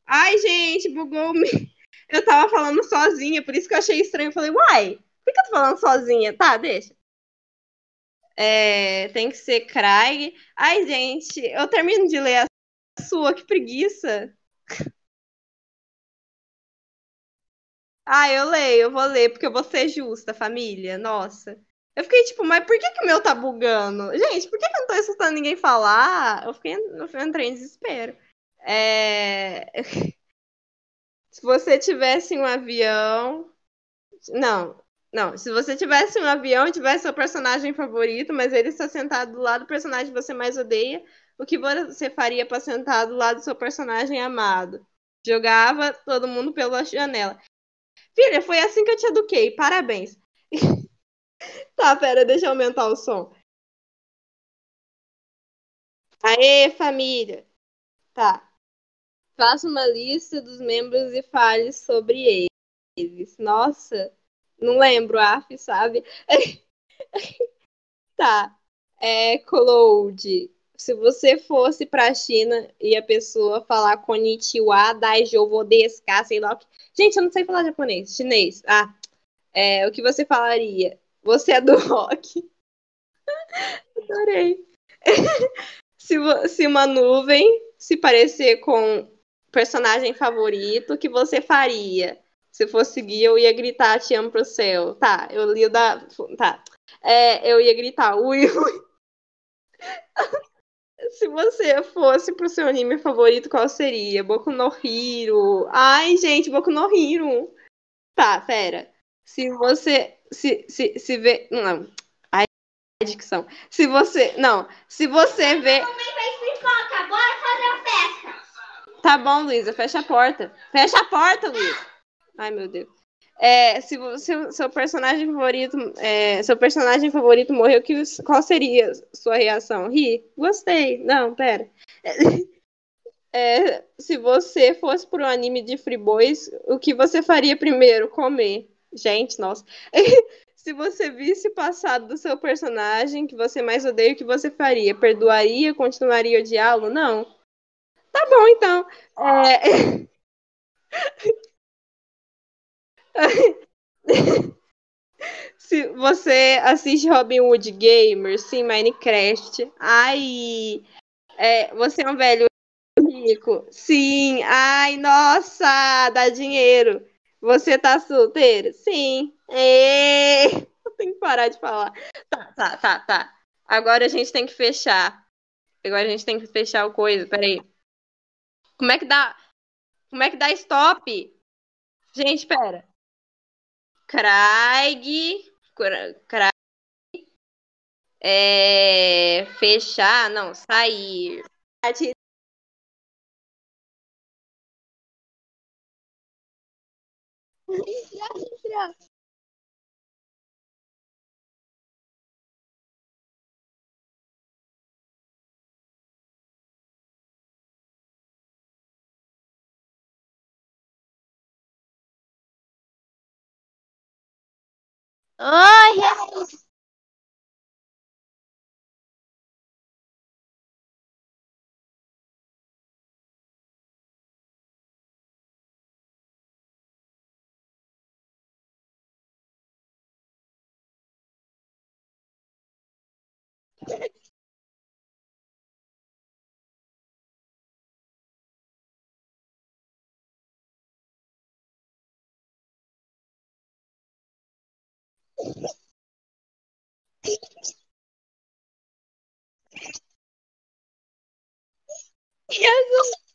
Ai, gente, bugou o Mickey. Eu tava falando sozinha, por isso que eu achei estranho. Eu falei, uai, por que eu tô falando sozinha? Tá, deixa. É, tem que ser Craig. Ai, gente, eu termino de ler sua, que preguiça. Ah, eu leio, eu vou ler, porque eu vou ser justa, família. Nossa. Eu fiquei tipo, mas por que, que o meu tá bugando? Gente, por que, que eu não tô escutando ninguém falar? Eu fiquei, eu entrei em desespero. É... Se você tivesse um avião. Não, não. Se você tivesse um avião e tivesse seu personagem favorito, mas ele está sentado do lado do personagem que você mais odeia, o que você faria para sentar do lado do seu personagem amado? Jogava todo mundo pela janela. Filha, foi assim que eu te eduquei. Parabéns. tá, pera, deixa eu aumentar o som. Aê, família. Tá. Faça uma lista dos membros e fale sobre eles. Nossa, não lembro, af, sabe? tá. É, Cloud. Se você fosse pra China e a pessoa falar Konnichiwa, Daijouvo, Deska, sei lá o que. Gente, eu não sei falar japonês. Chinês. Ah. É, o que você falaria? Você é do rock. Adorei. se, se uma nuvem se parecer com personagem favorito, o que você faria? Se fosse seguir, eu ia gritar te amo pro céu. Tá, eu li o da. Tá. É, eu ia gritar, ui, ui. Se você fosse pro seu anime favorito, qual seria? Boku no Hiro. Ai, gente, Boku no Hiro. Tá, pera. Se você. Se, se, se vê. Não. Ai, dicção. Se você. Não. Se você vê. Bora fazer a festa. Tá bom, Luísa, fecha a porta. Fecha a porta, Luísa. Ai, meu Deus. É, se seu personagem favorito, é, seu personagem favorito morreu, que, qual seria sua reação? Ri? Gostei. Não, pera. É, se você fosse pro anime de Free Boys, o que você faria primeiro? Comer. Gente, nossa. se você visse o passado do seu personagem que você mais odeia, o que você faria? Perdoaria? Continuaria odiá-lo? Não. Tá bom, então. É... Se você assiste Robin Hood Gamer, sim, Minecraft. Ai, é, você é um velho rico. Sim, ai, nossa, dá dinheiro. Você tá solteiro? Sim. Eu tenho que parar de falar. Tá, tá, tá, tá. Agora a gente tem que fechar. Agora a gente tem que fechar o coisa. Peraí. Como é que dá? Como é que dá stop? Gente, pera. Craig. Craig. É, fechar, não, sair. Oh, yes. Oi, Jesus.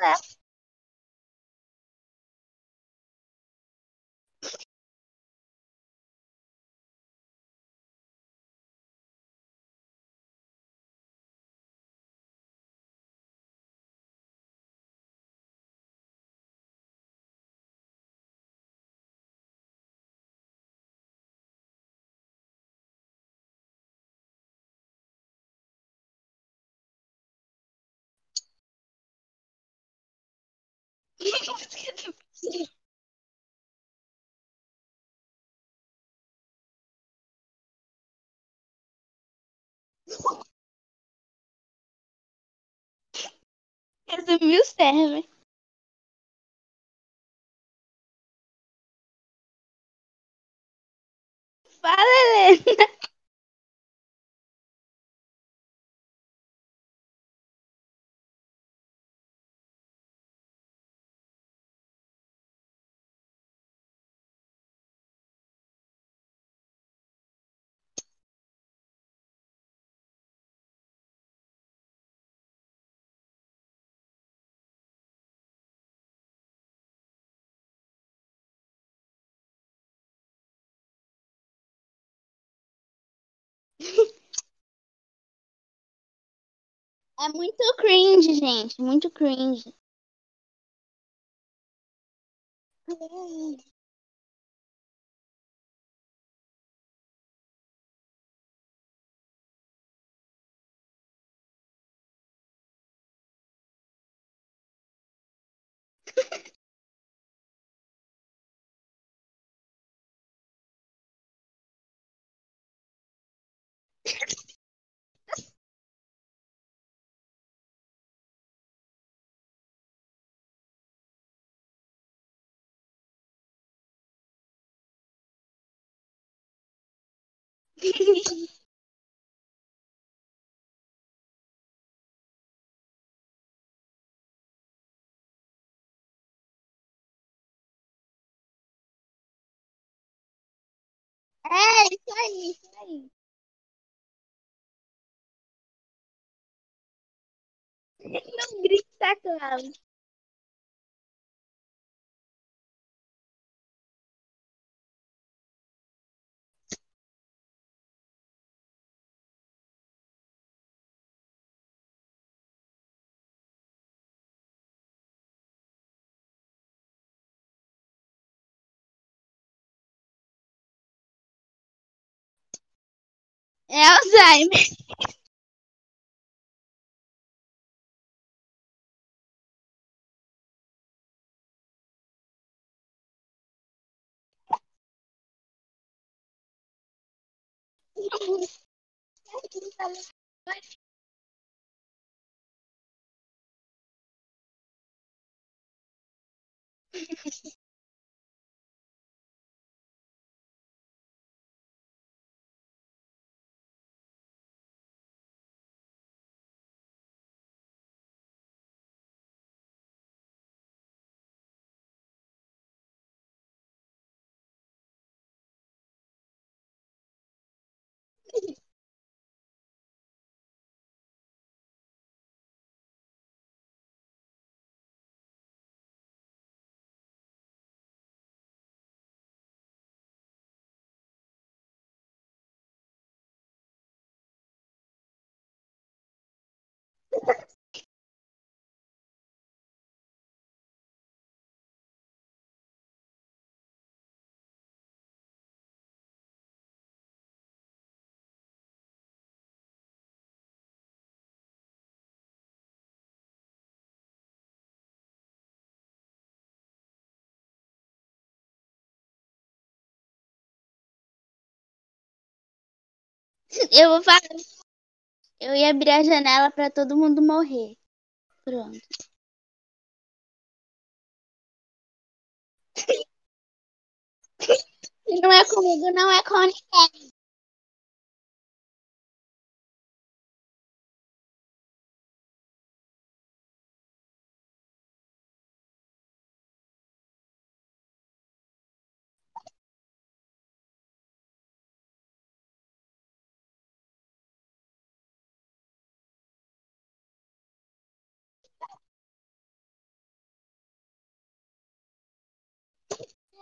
left. Resumiu o server. Fala, Helena. É muito cringe, gente. Muito cringe. É, isso aí, isso aí. Não grita, Cláudio. É Alzheimer. Eu vou falar. Eu ia abrir a janela pra todo mundo morrer. Pronto. Não é comigo, não é com ninguém.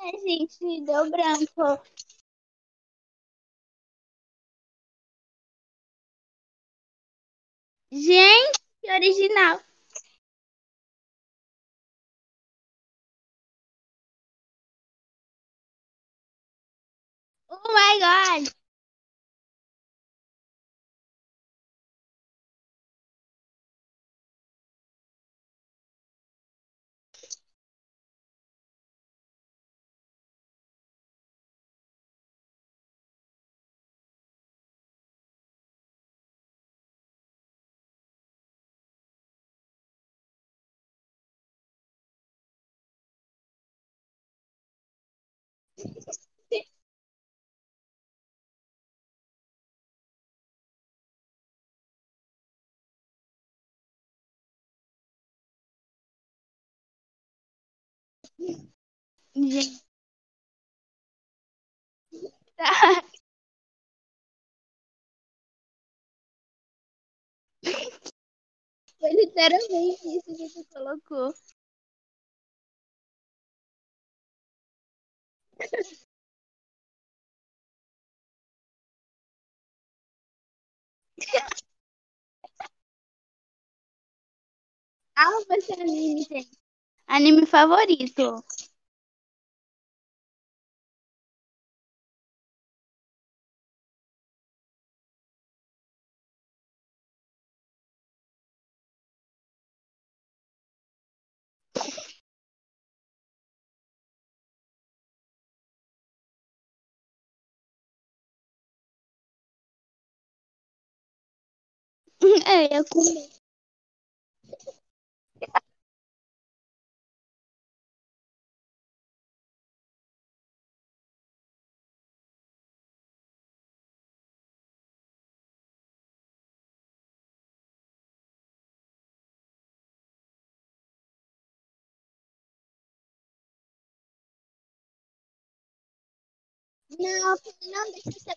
É, gente, deu branco. Gente, que original. Oh my god. Gente. Foi literalmente isso que você colocou. Ah, você é anime, gente. Anime favorito. É, eu comi. Não, não deixa você.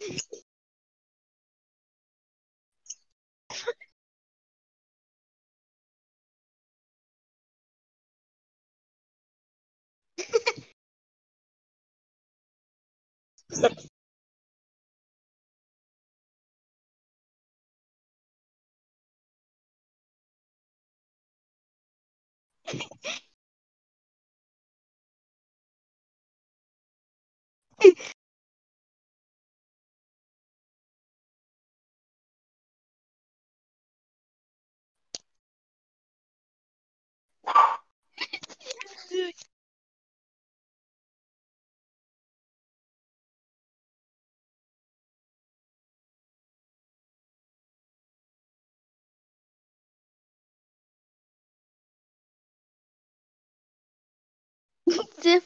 Hey. Você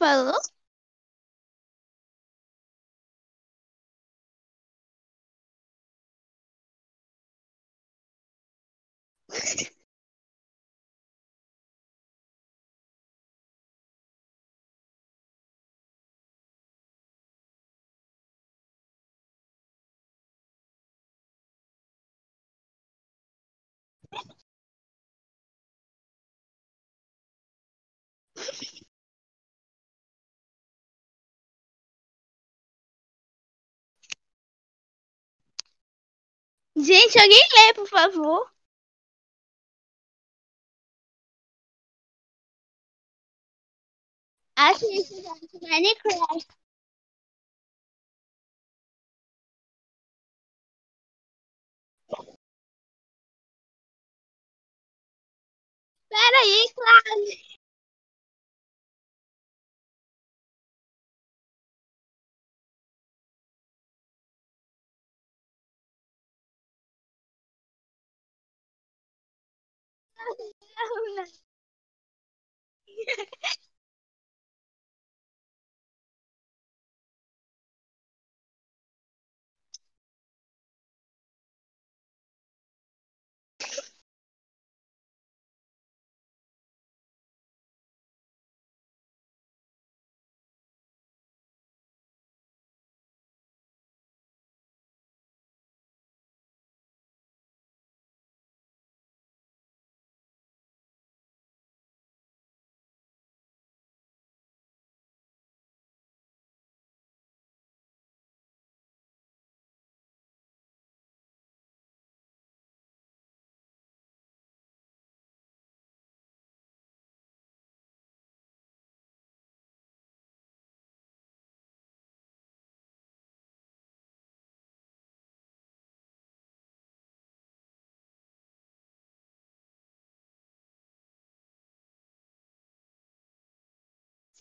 Gente, alguém lê, por favor. Assista gente, Minecraft. Peraí, claro. Ya, benar.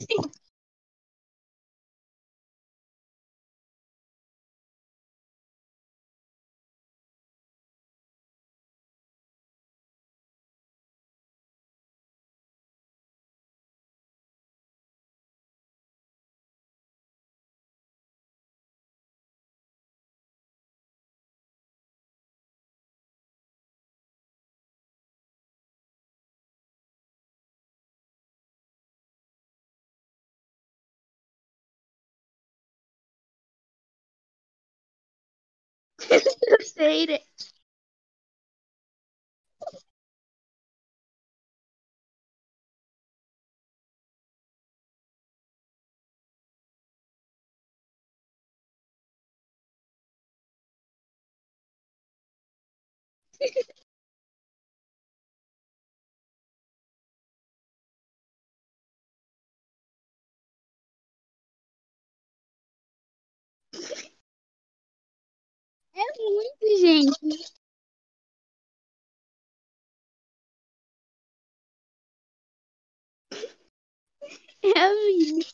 Eu sei, né? É muito, gente. É a.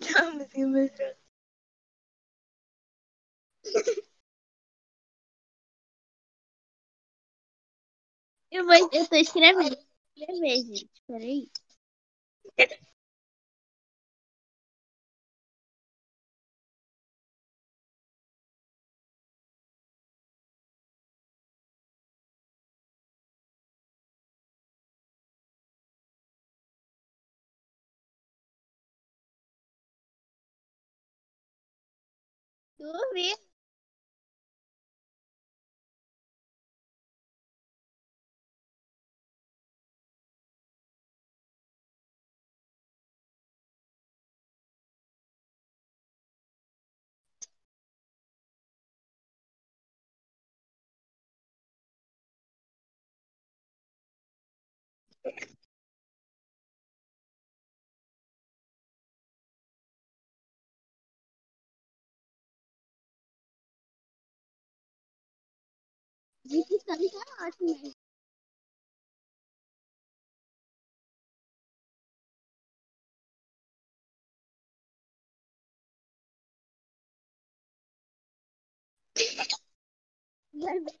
Calma, assim, mas... Eu vou, eu tô escrevendo. Escrever, gente. Peraí. Tô ouvindo. Dicção tá ótimo. Vai ver.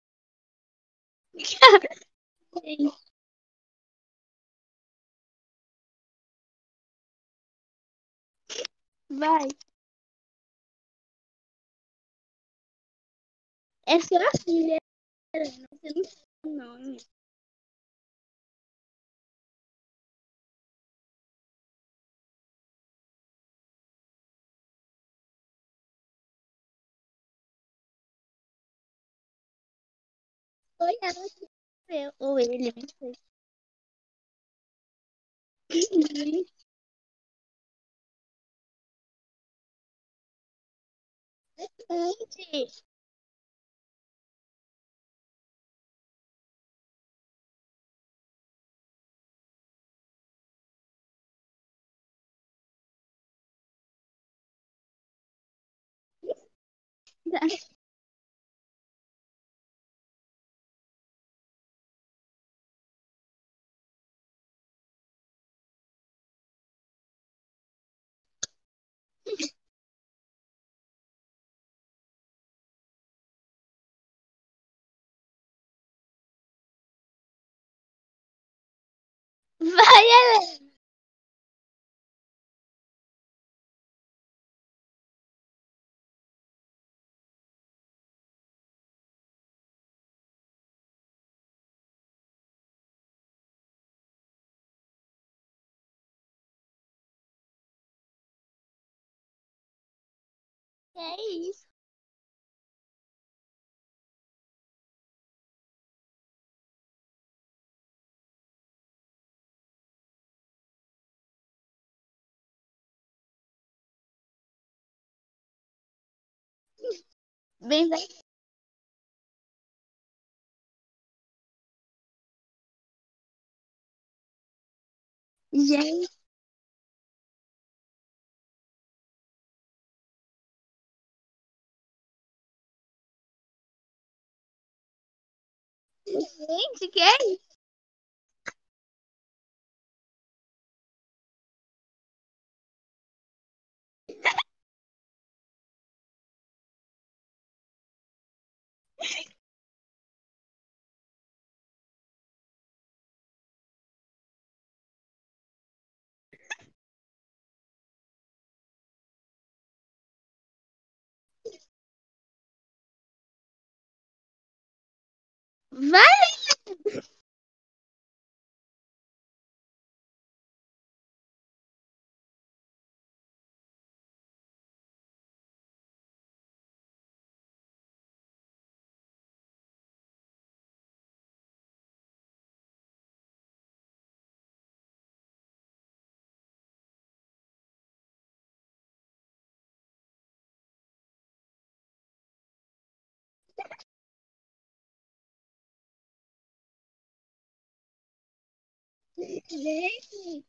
Vai. É sua filha. Você não sabe o nome. Foi ela que escreveu, ou ele, não sei. Gente, Vai, Helena. É isso. Bem. Gente, gente, que é isso? Vai, gente.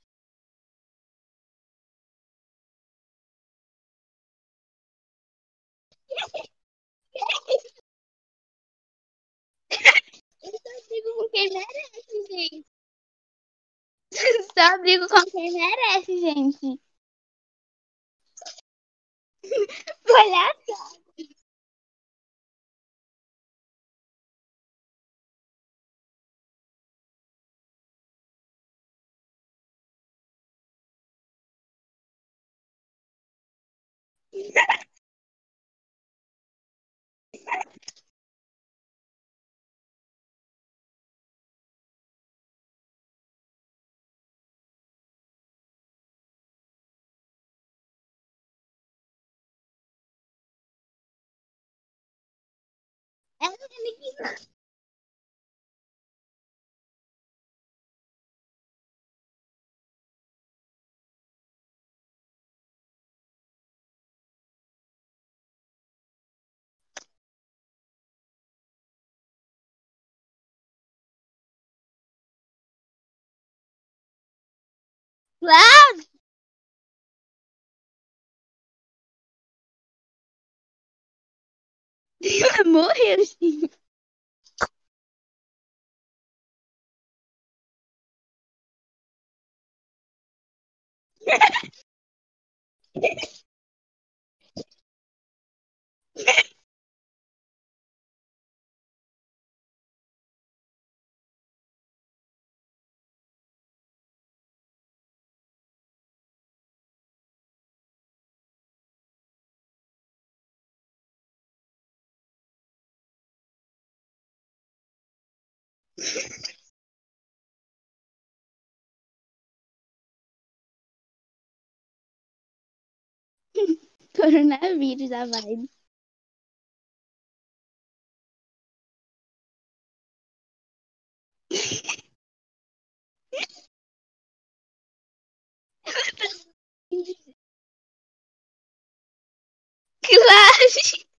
Eu só brigo com quem merece, gente. Só brigo com quem merece, gente. Olha só. Ela me Claro. Ela morreu, sim. Coronavírus, a vibe. Claro. Fala.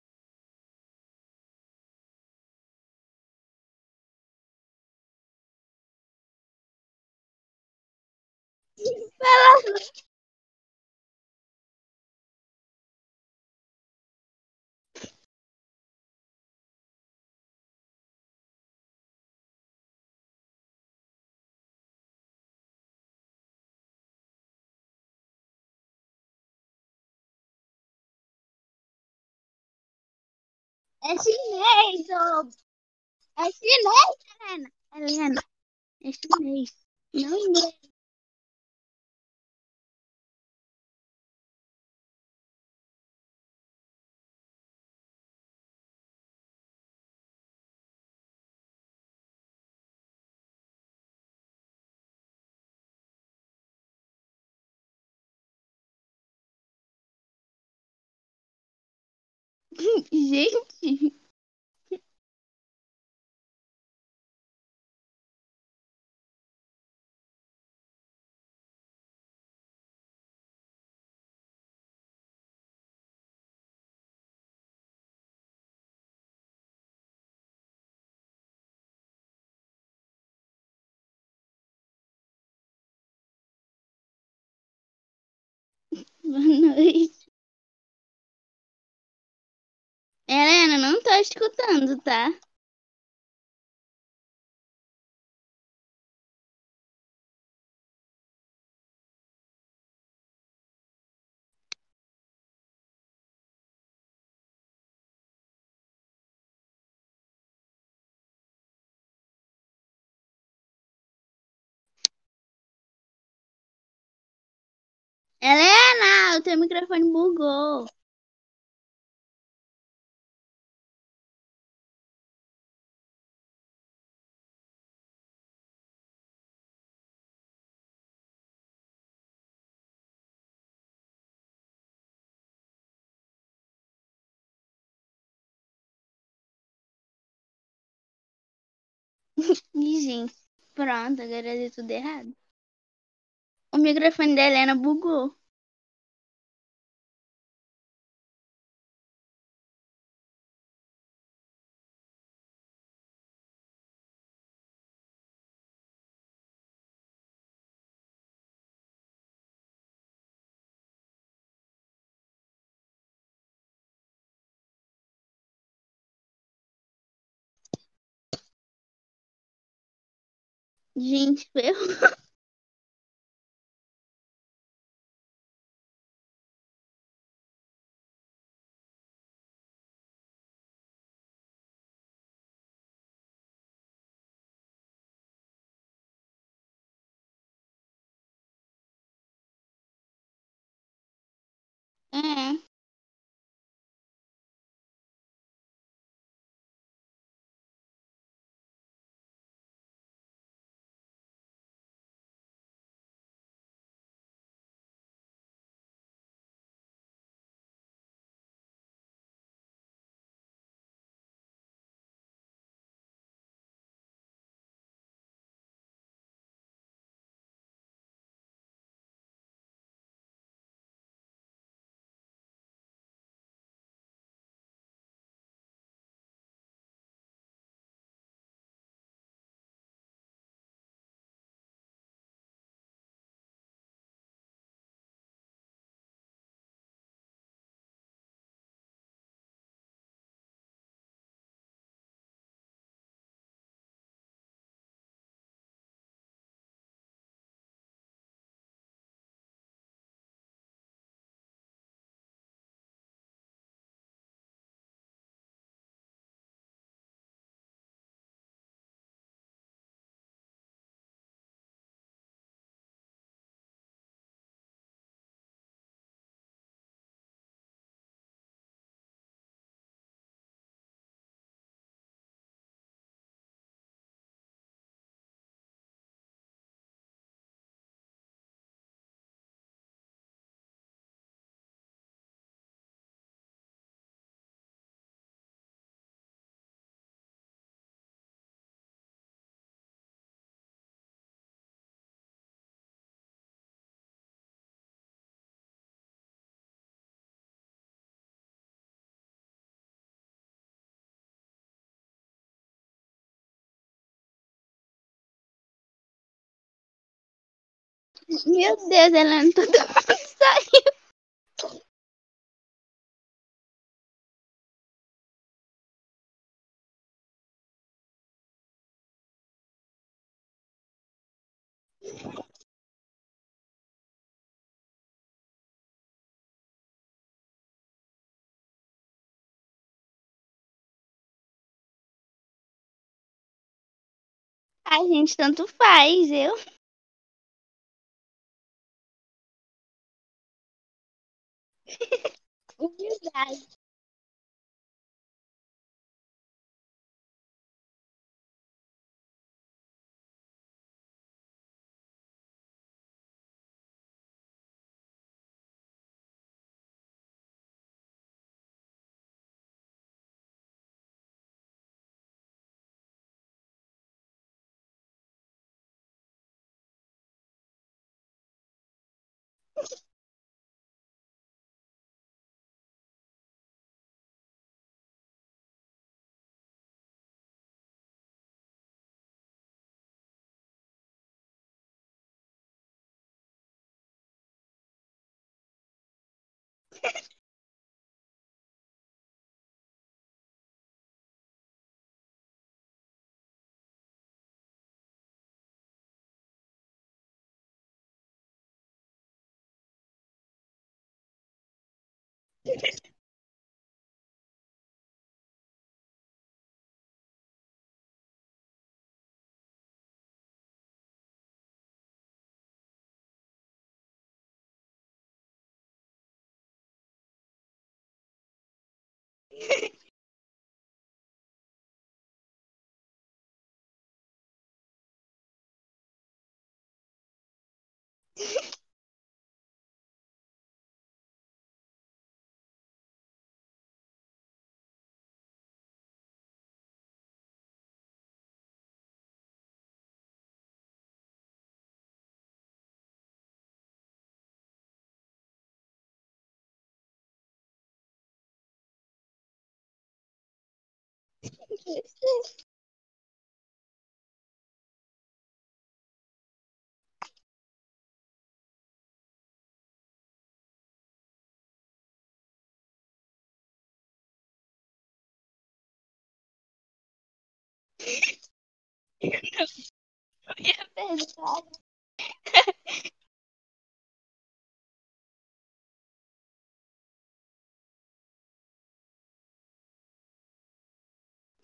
Assinei, Assinei, Helena. Helena. Assinei. No inglês. Gente. Boa noite. Tô escutando, tá? Helena, o teu microfone bugou. Ih, gente, pronto, agora deu tudo errado. O microfone da Helena bugou. Gente, ferrou. Meu Deus, Helena, tudo tá saiu. A gente tanto faz, eu. Humildade. É Yeah. verdade.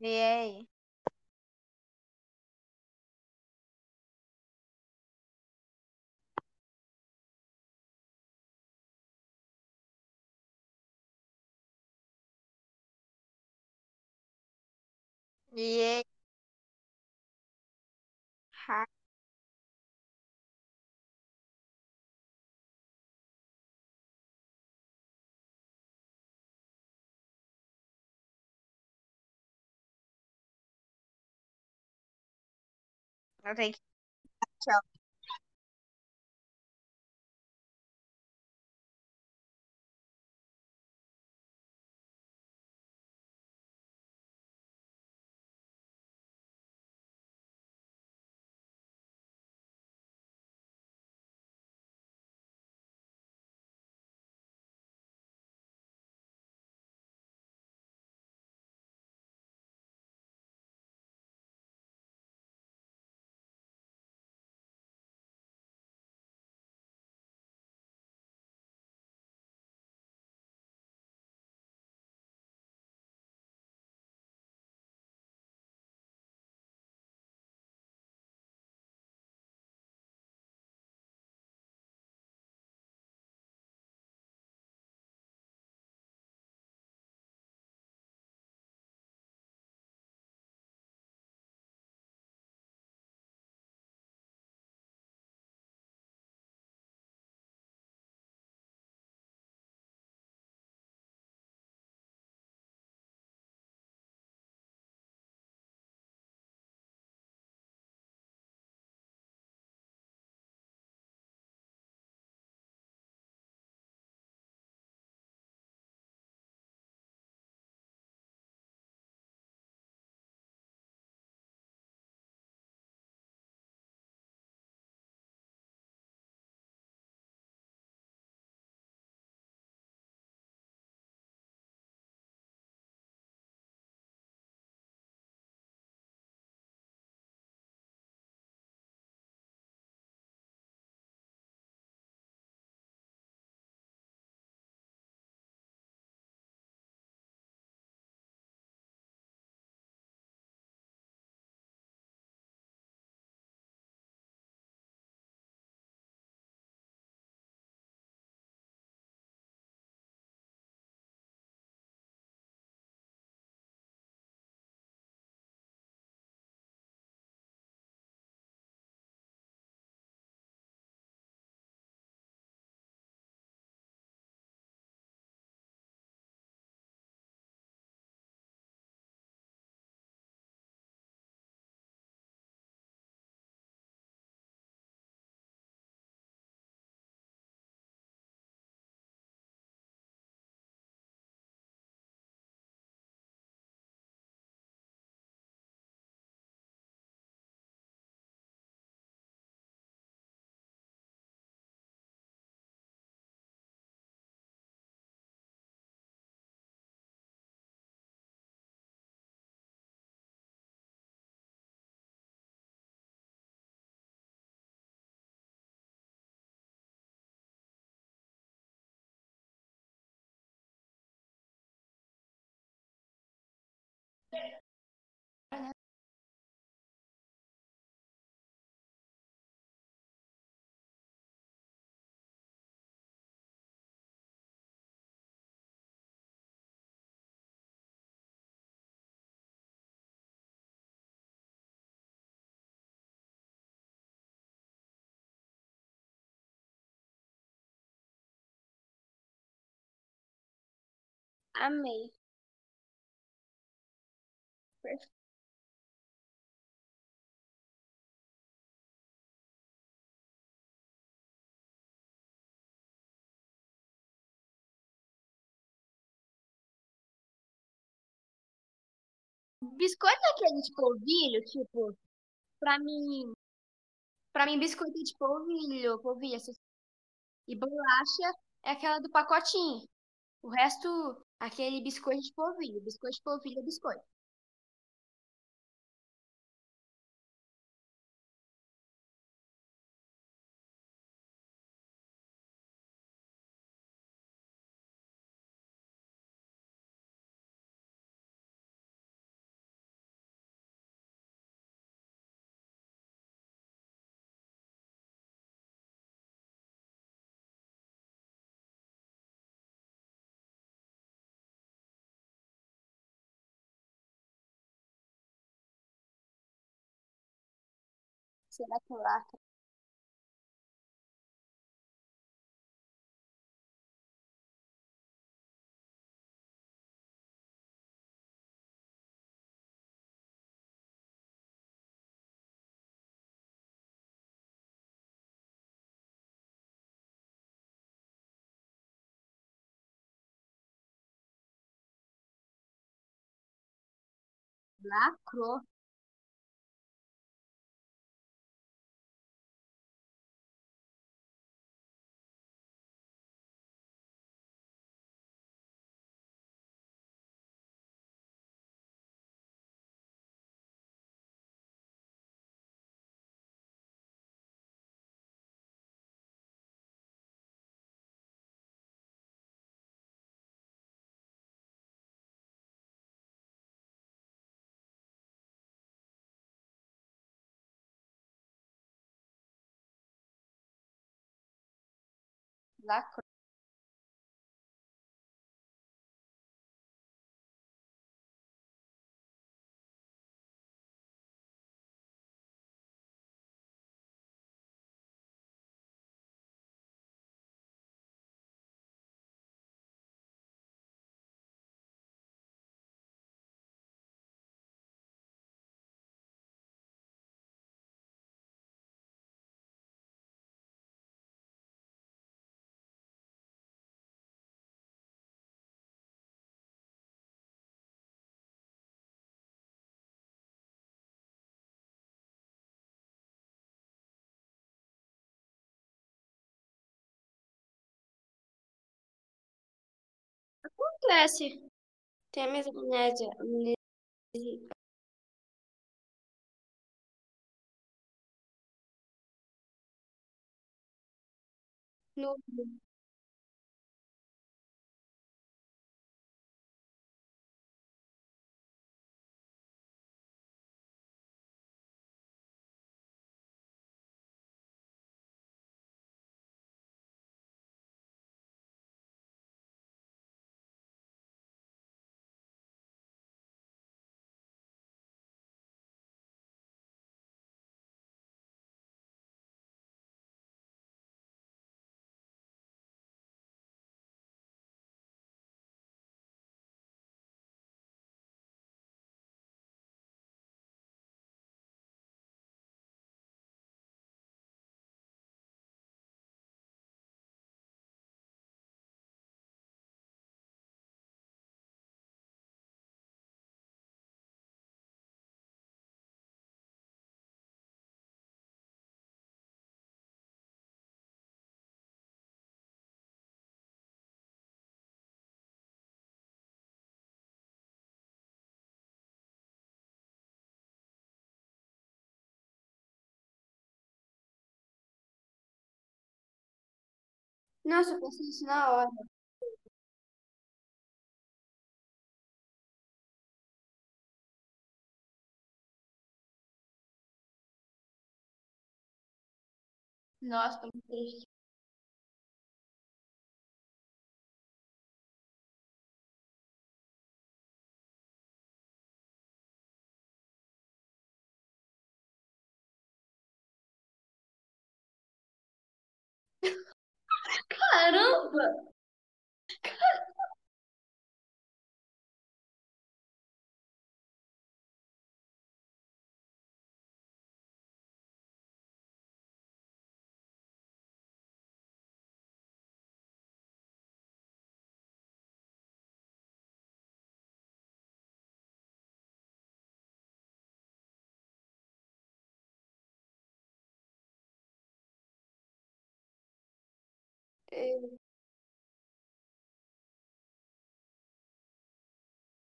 E aí? E aí? Ha- Eu Biscoito é aquele de polvilho, tipo, pra mim, pra mim biscoito é de polvilho, polvilho, essas- e bolacha é aquela do pacotinho. O resto, aquele biscoito de polvilho, biscoito de polvilho é biscoito. Será que lá? Lacrou. Lacrou. Acontece. A amnésia. amnésia. No, Nossa, eu pensei isso na hora. Nossa, tô triste.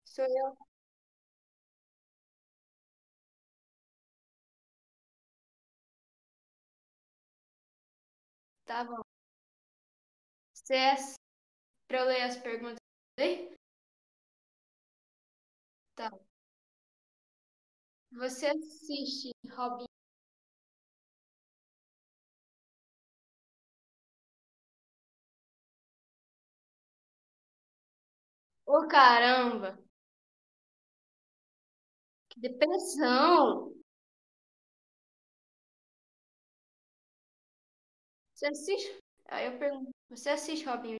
Sou eu. Tá bom. CS, pra eu ler as perguntas? Tá. Você assiste Robin? Ô, caramba! Que depressão! Você assiste? Aí eu pergunto, você assiste Robin?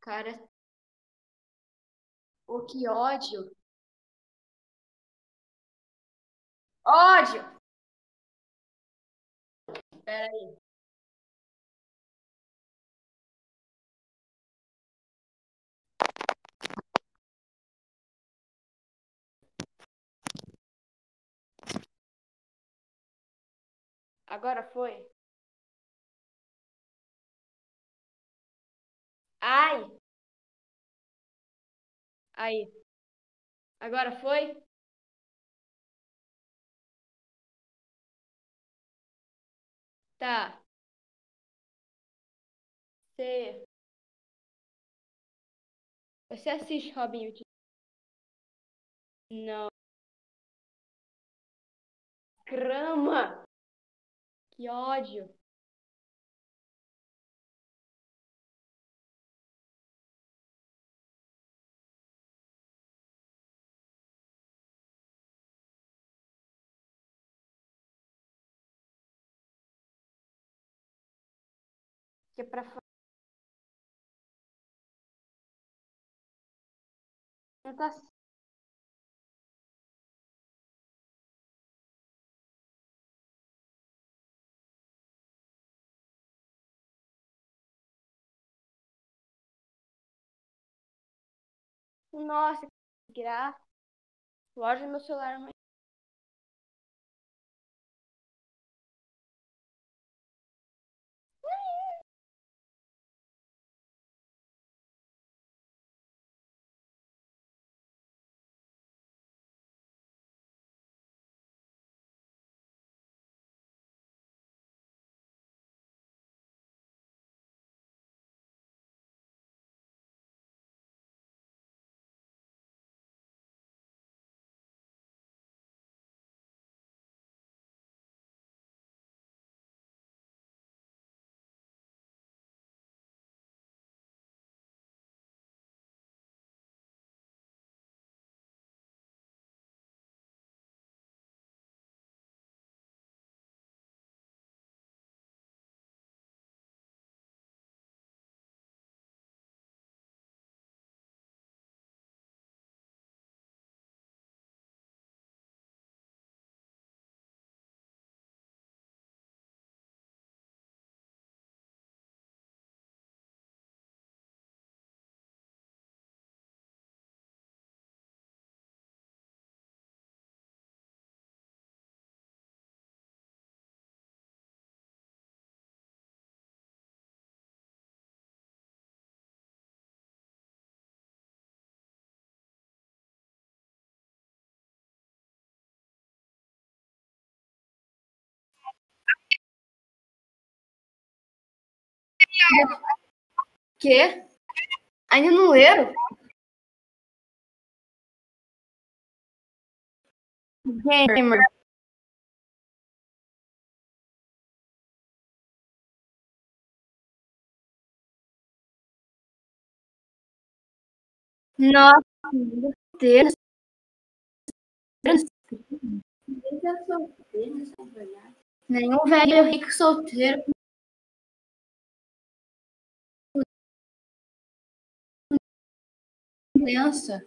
Cara, ô, que ódio! Ódio! Pera aí. Agora foi? Ai! Aí. Agora foi? Tá. Você. Você assiste Robin Hood? Não. Grama! Que ódio! Que pra fa- Não tá Nossa, que graça. Loja meu celular, leram. Quê? Ainda não leram? Gamer. Nossa, meu Deus. Nenhum velho rico solteiro Criança.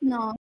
Não.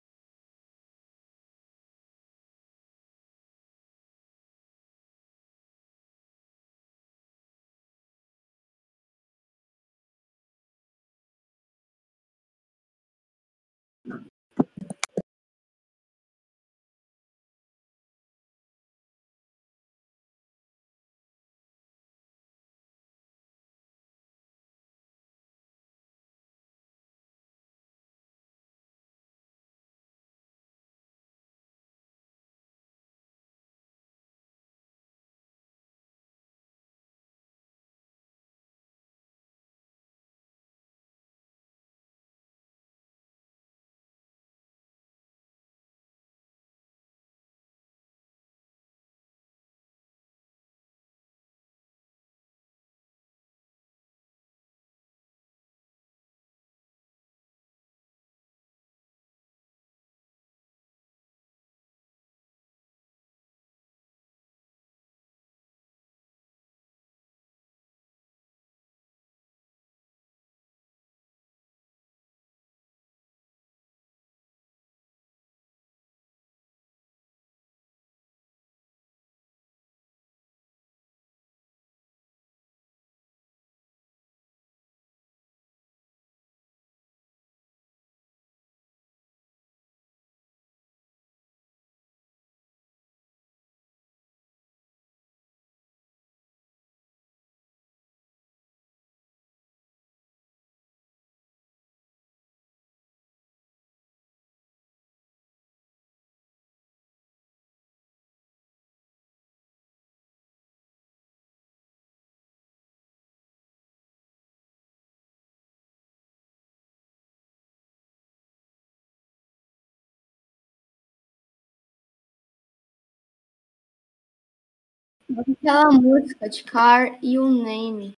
Aquela música de Car You Name.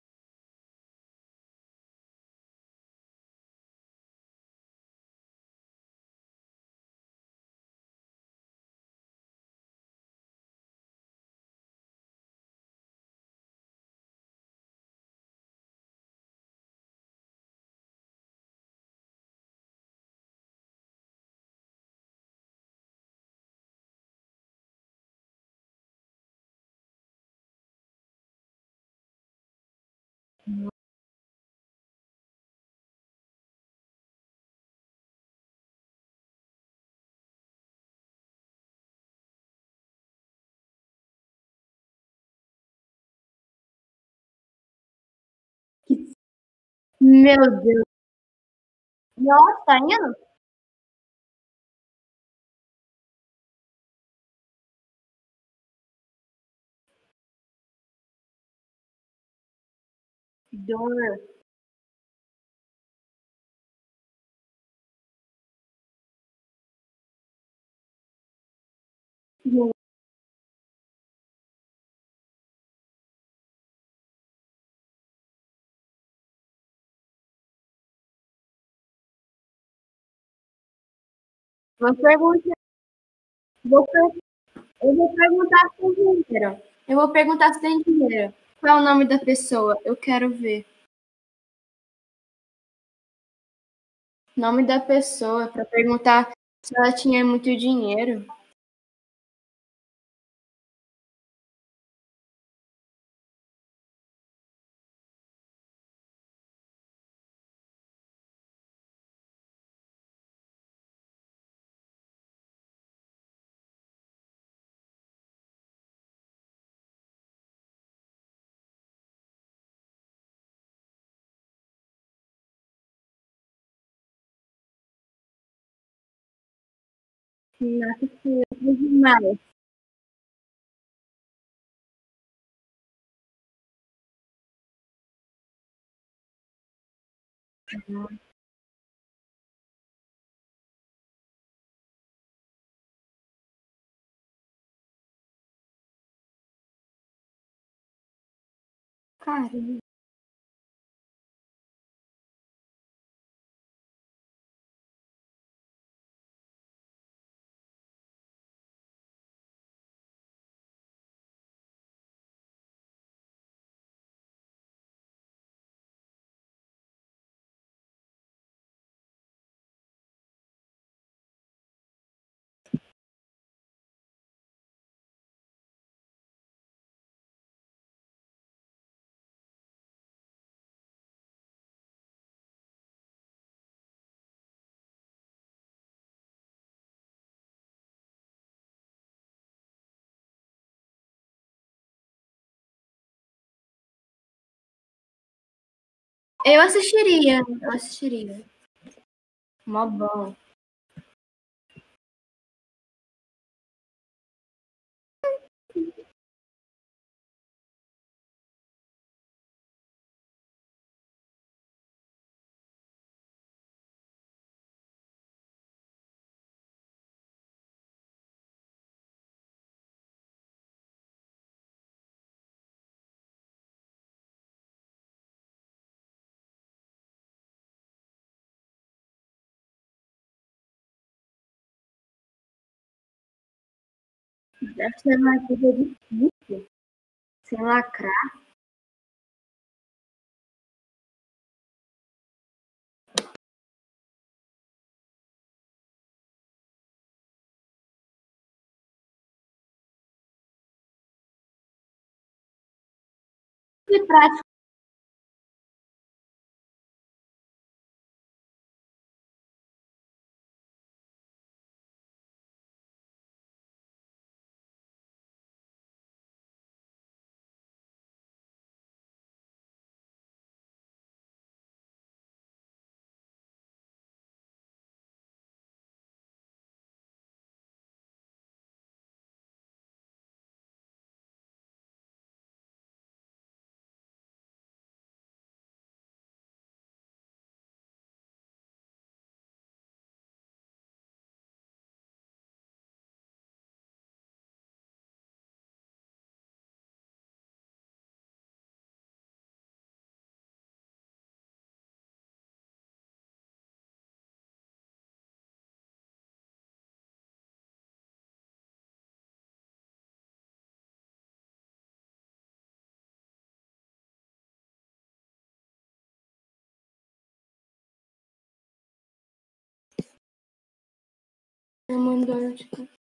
Meu Deus. Nossa, tá indo? Dor. Vou perguntar. Vou per- Eu vou perguntar se tem dinheiro. Eu vou perguntar se tem dinheiro. Qual é o nome da pessoa? Eu quero ver. Nome da pessoa para perguntar se ela tinha muito dinheiro. Nossa, que demais. Caramba. Eu assistiria, eu assistiria. Mó bom. Deve ser uma coisa difícil. Sem lacrar. Que prático. Tamanho do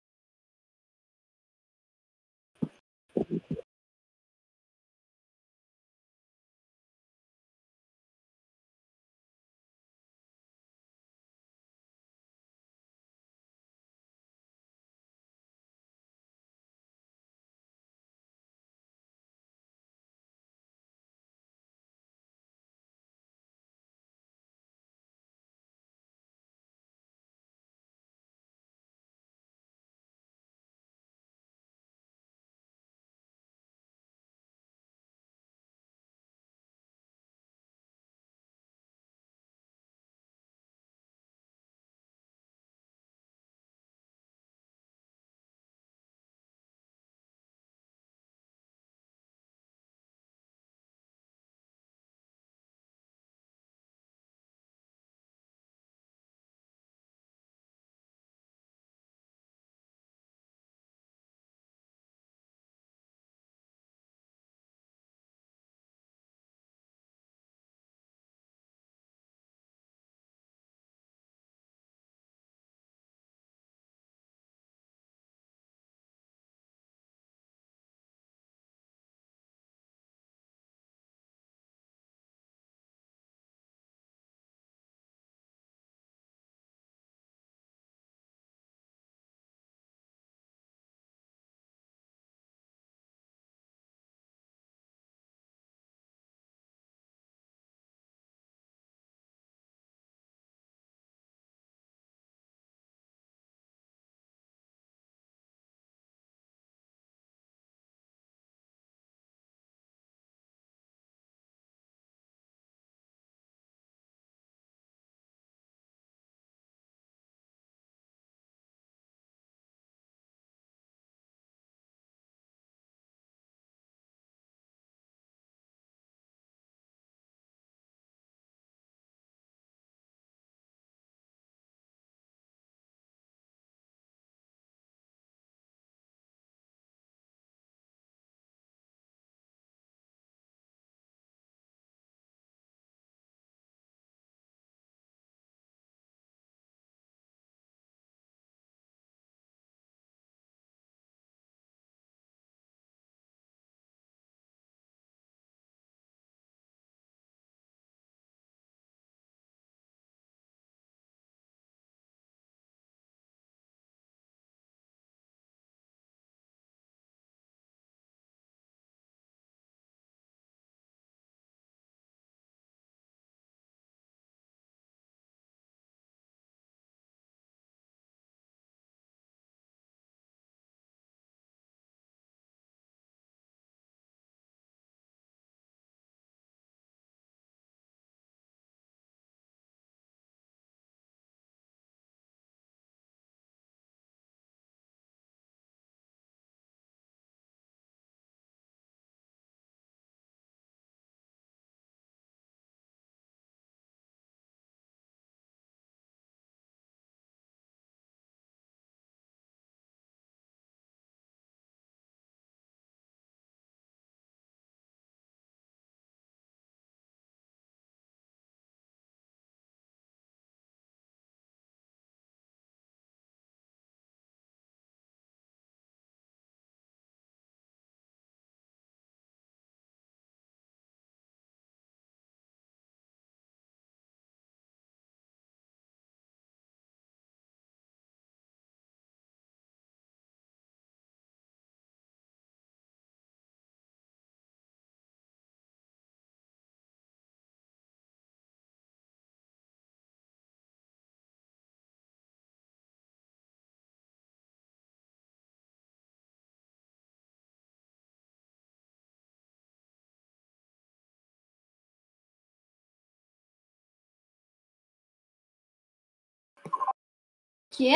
Quê?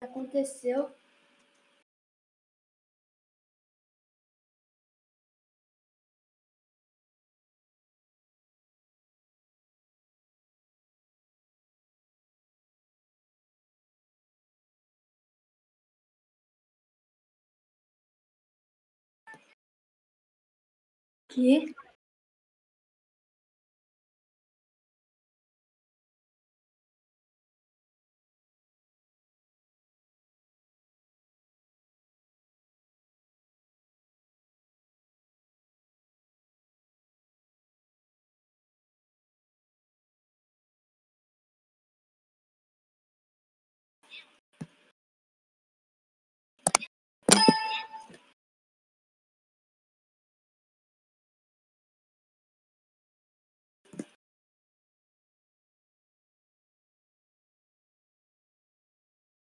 Aconteceu. Quê?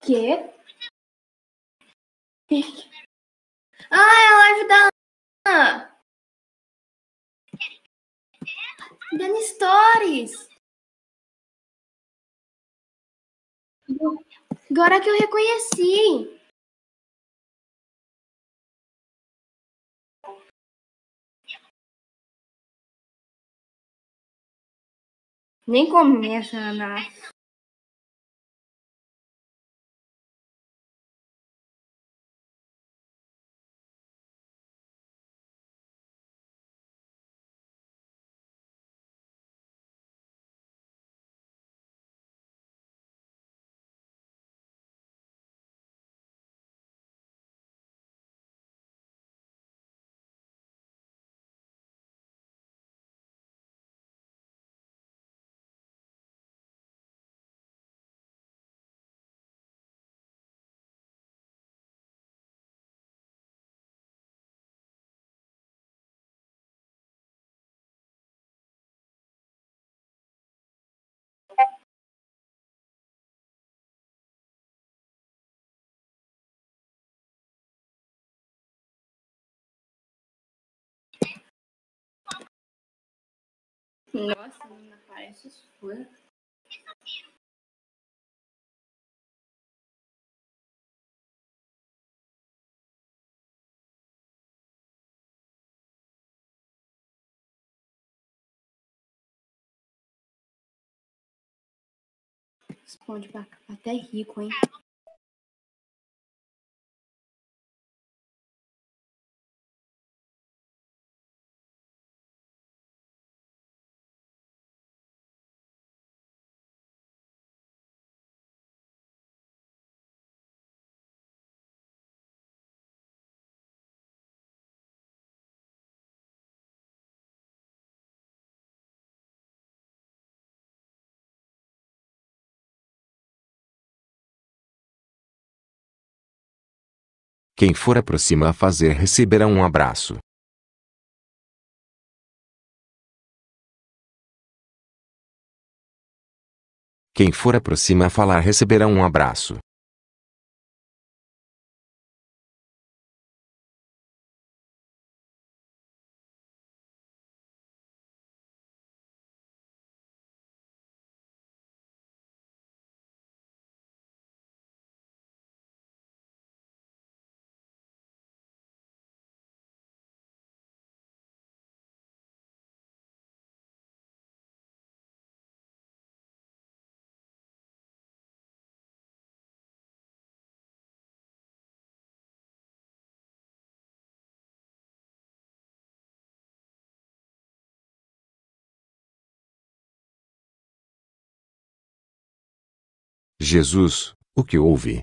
Quê? Ah, é a live da Ana. Dando stories. Agora que eu reconheci. Nem começa, Ana. Nossa, não aparece os fãs. Responde pra até rico, hein? Quem for aproxima a fazer receberá um abraço. Quem for aproxima a falar receberá um abraço. Jesus, o que houve?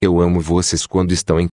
Eu amo vocês quando estão em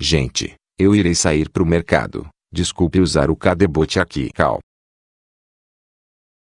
Gente, eu irei sair pro mercado. Desculpe usar o cadebote aqui. Cal.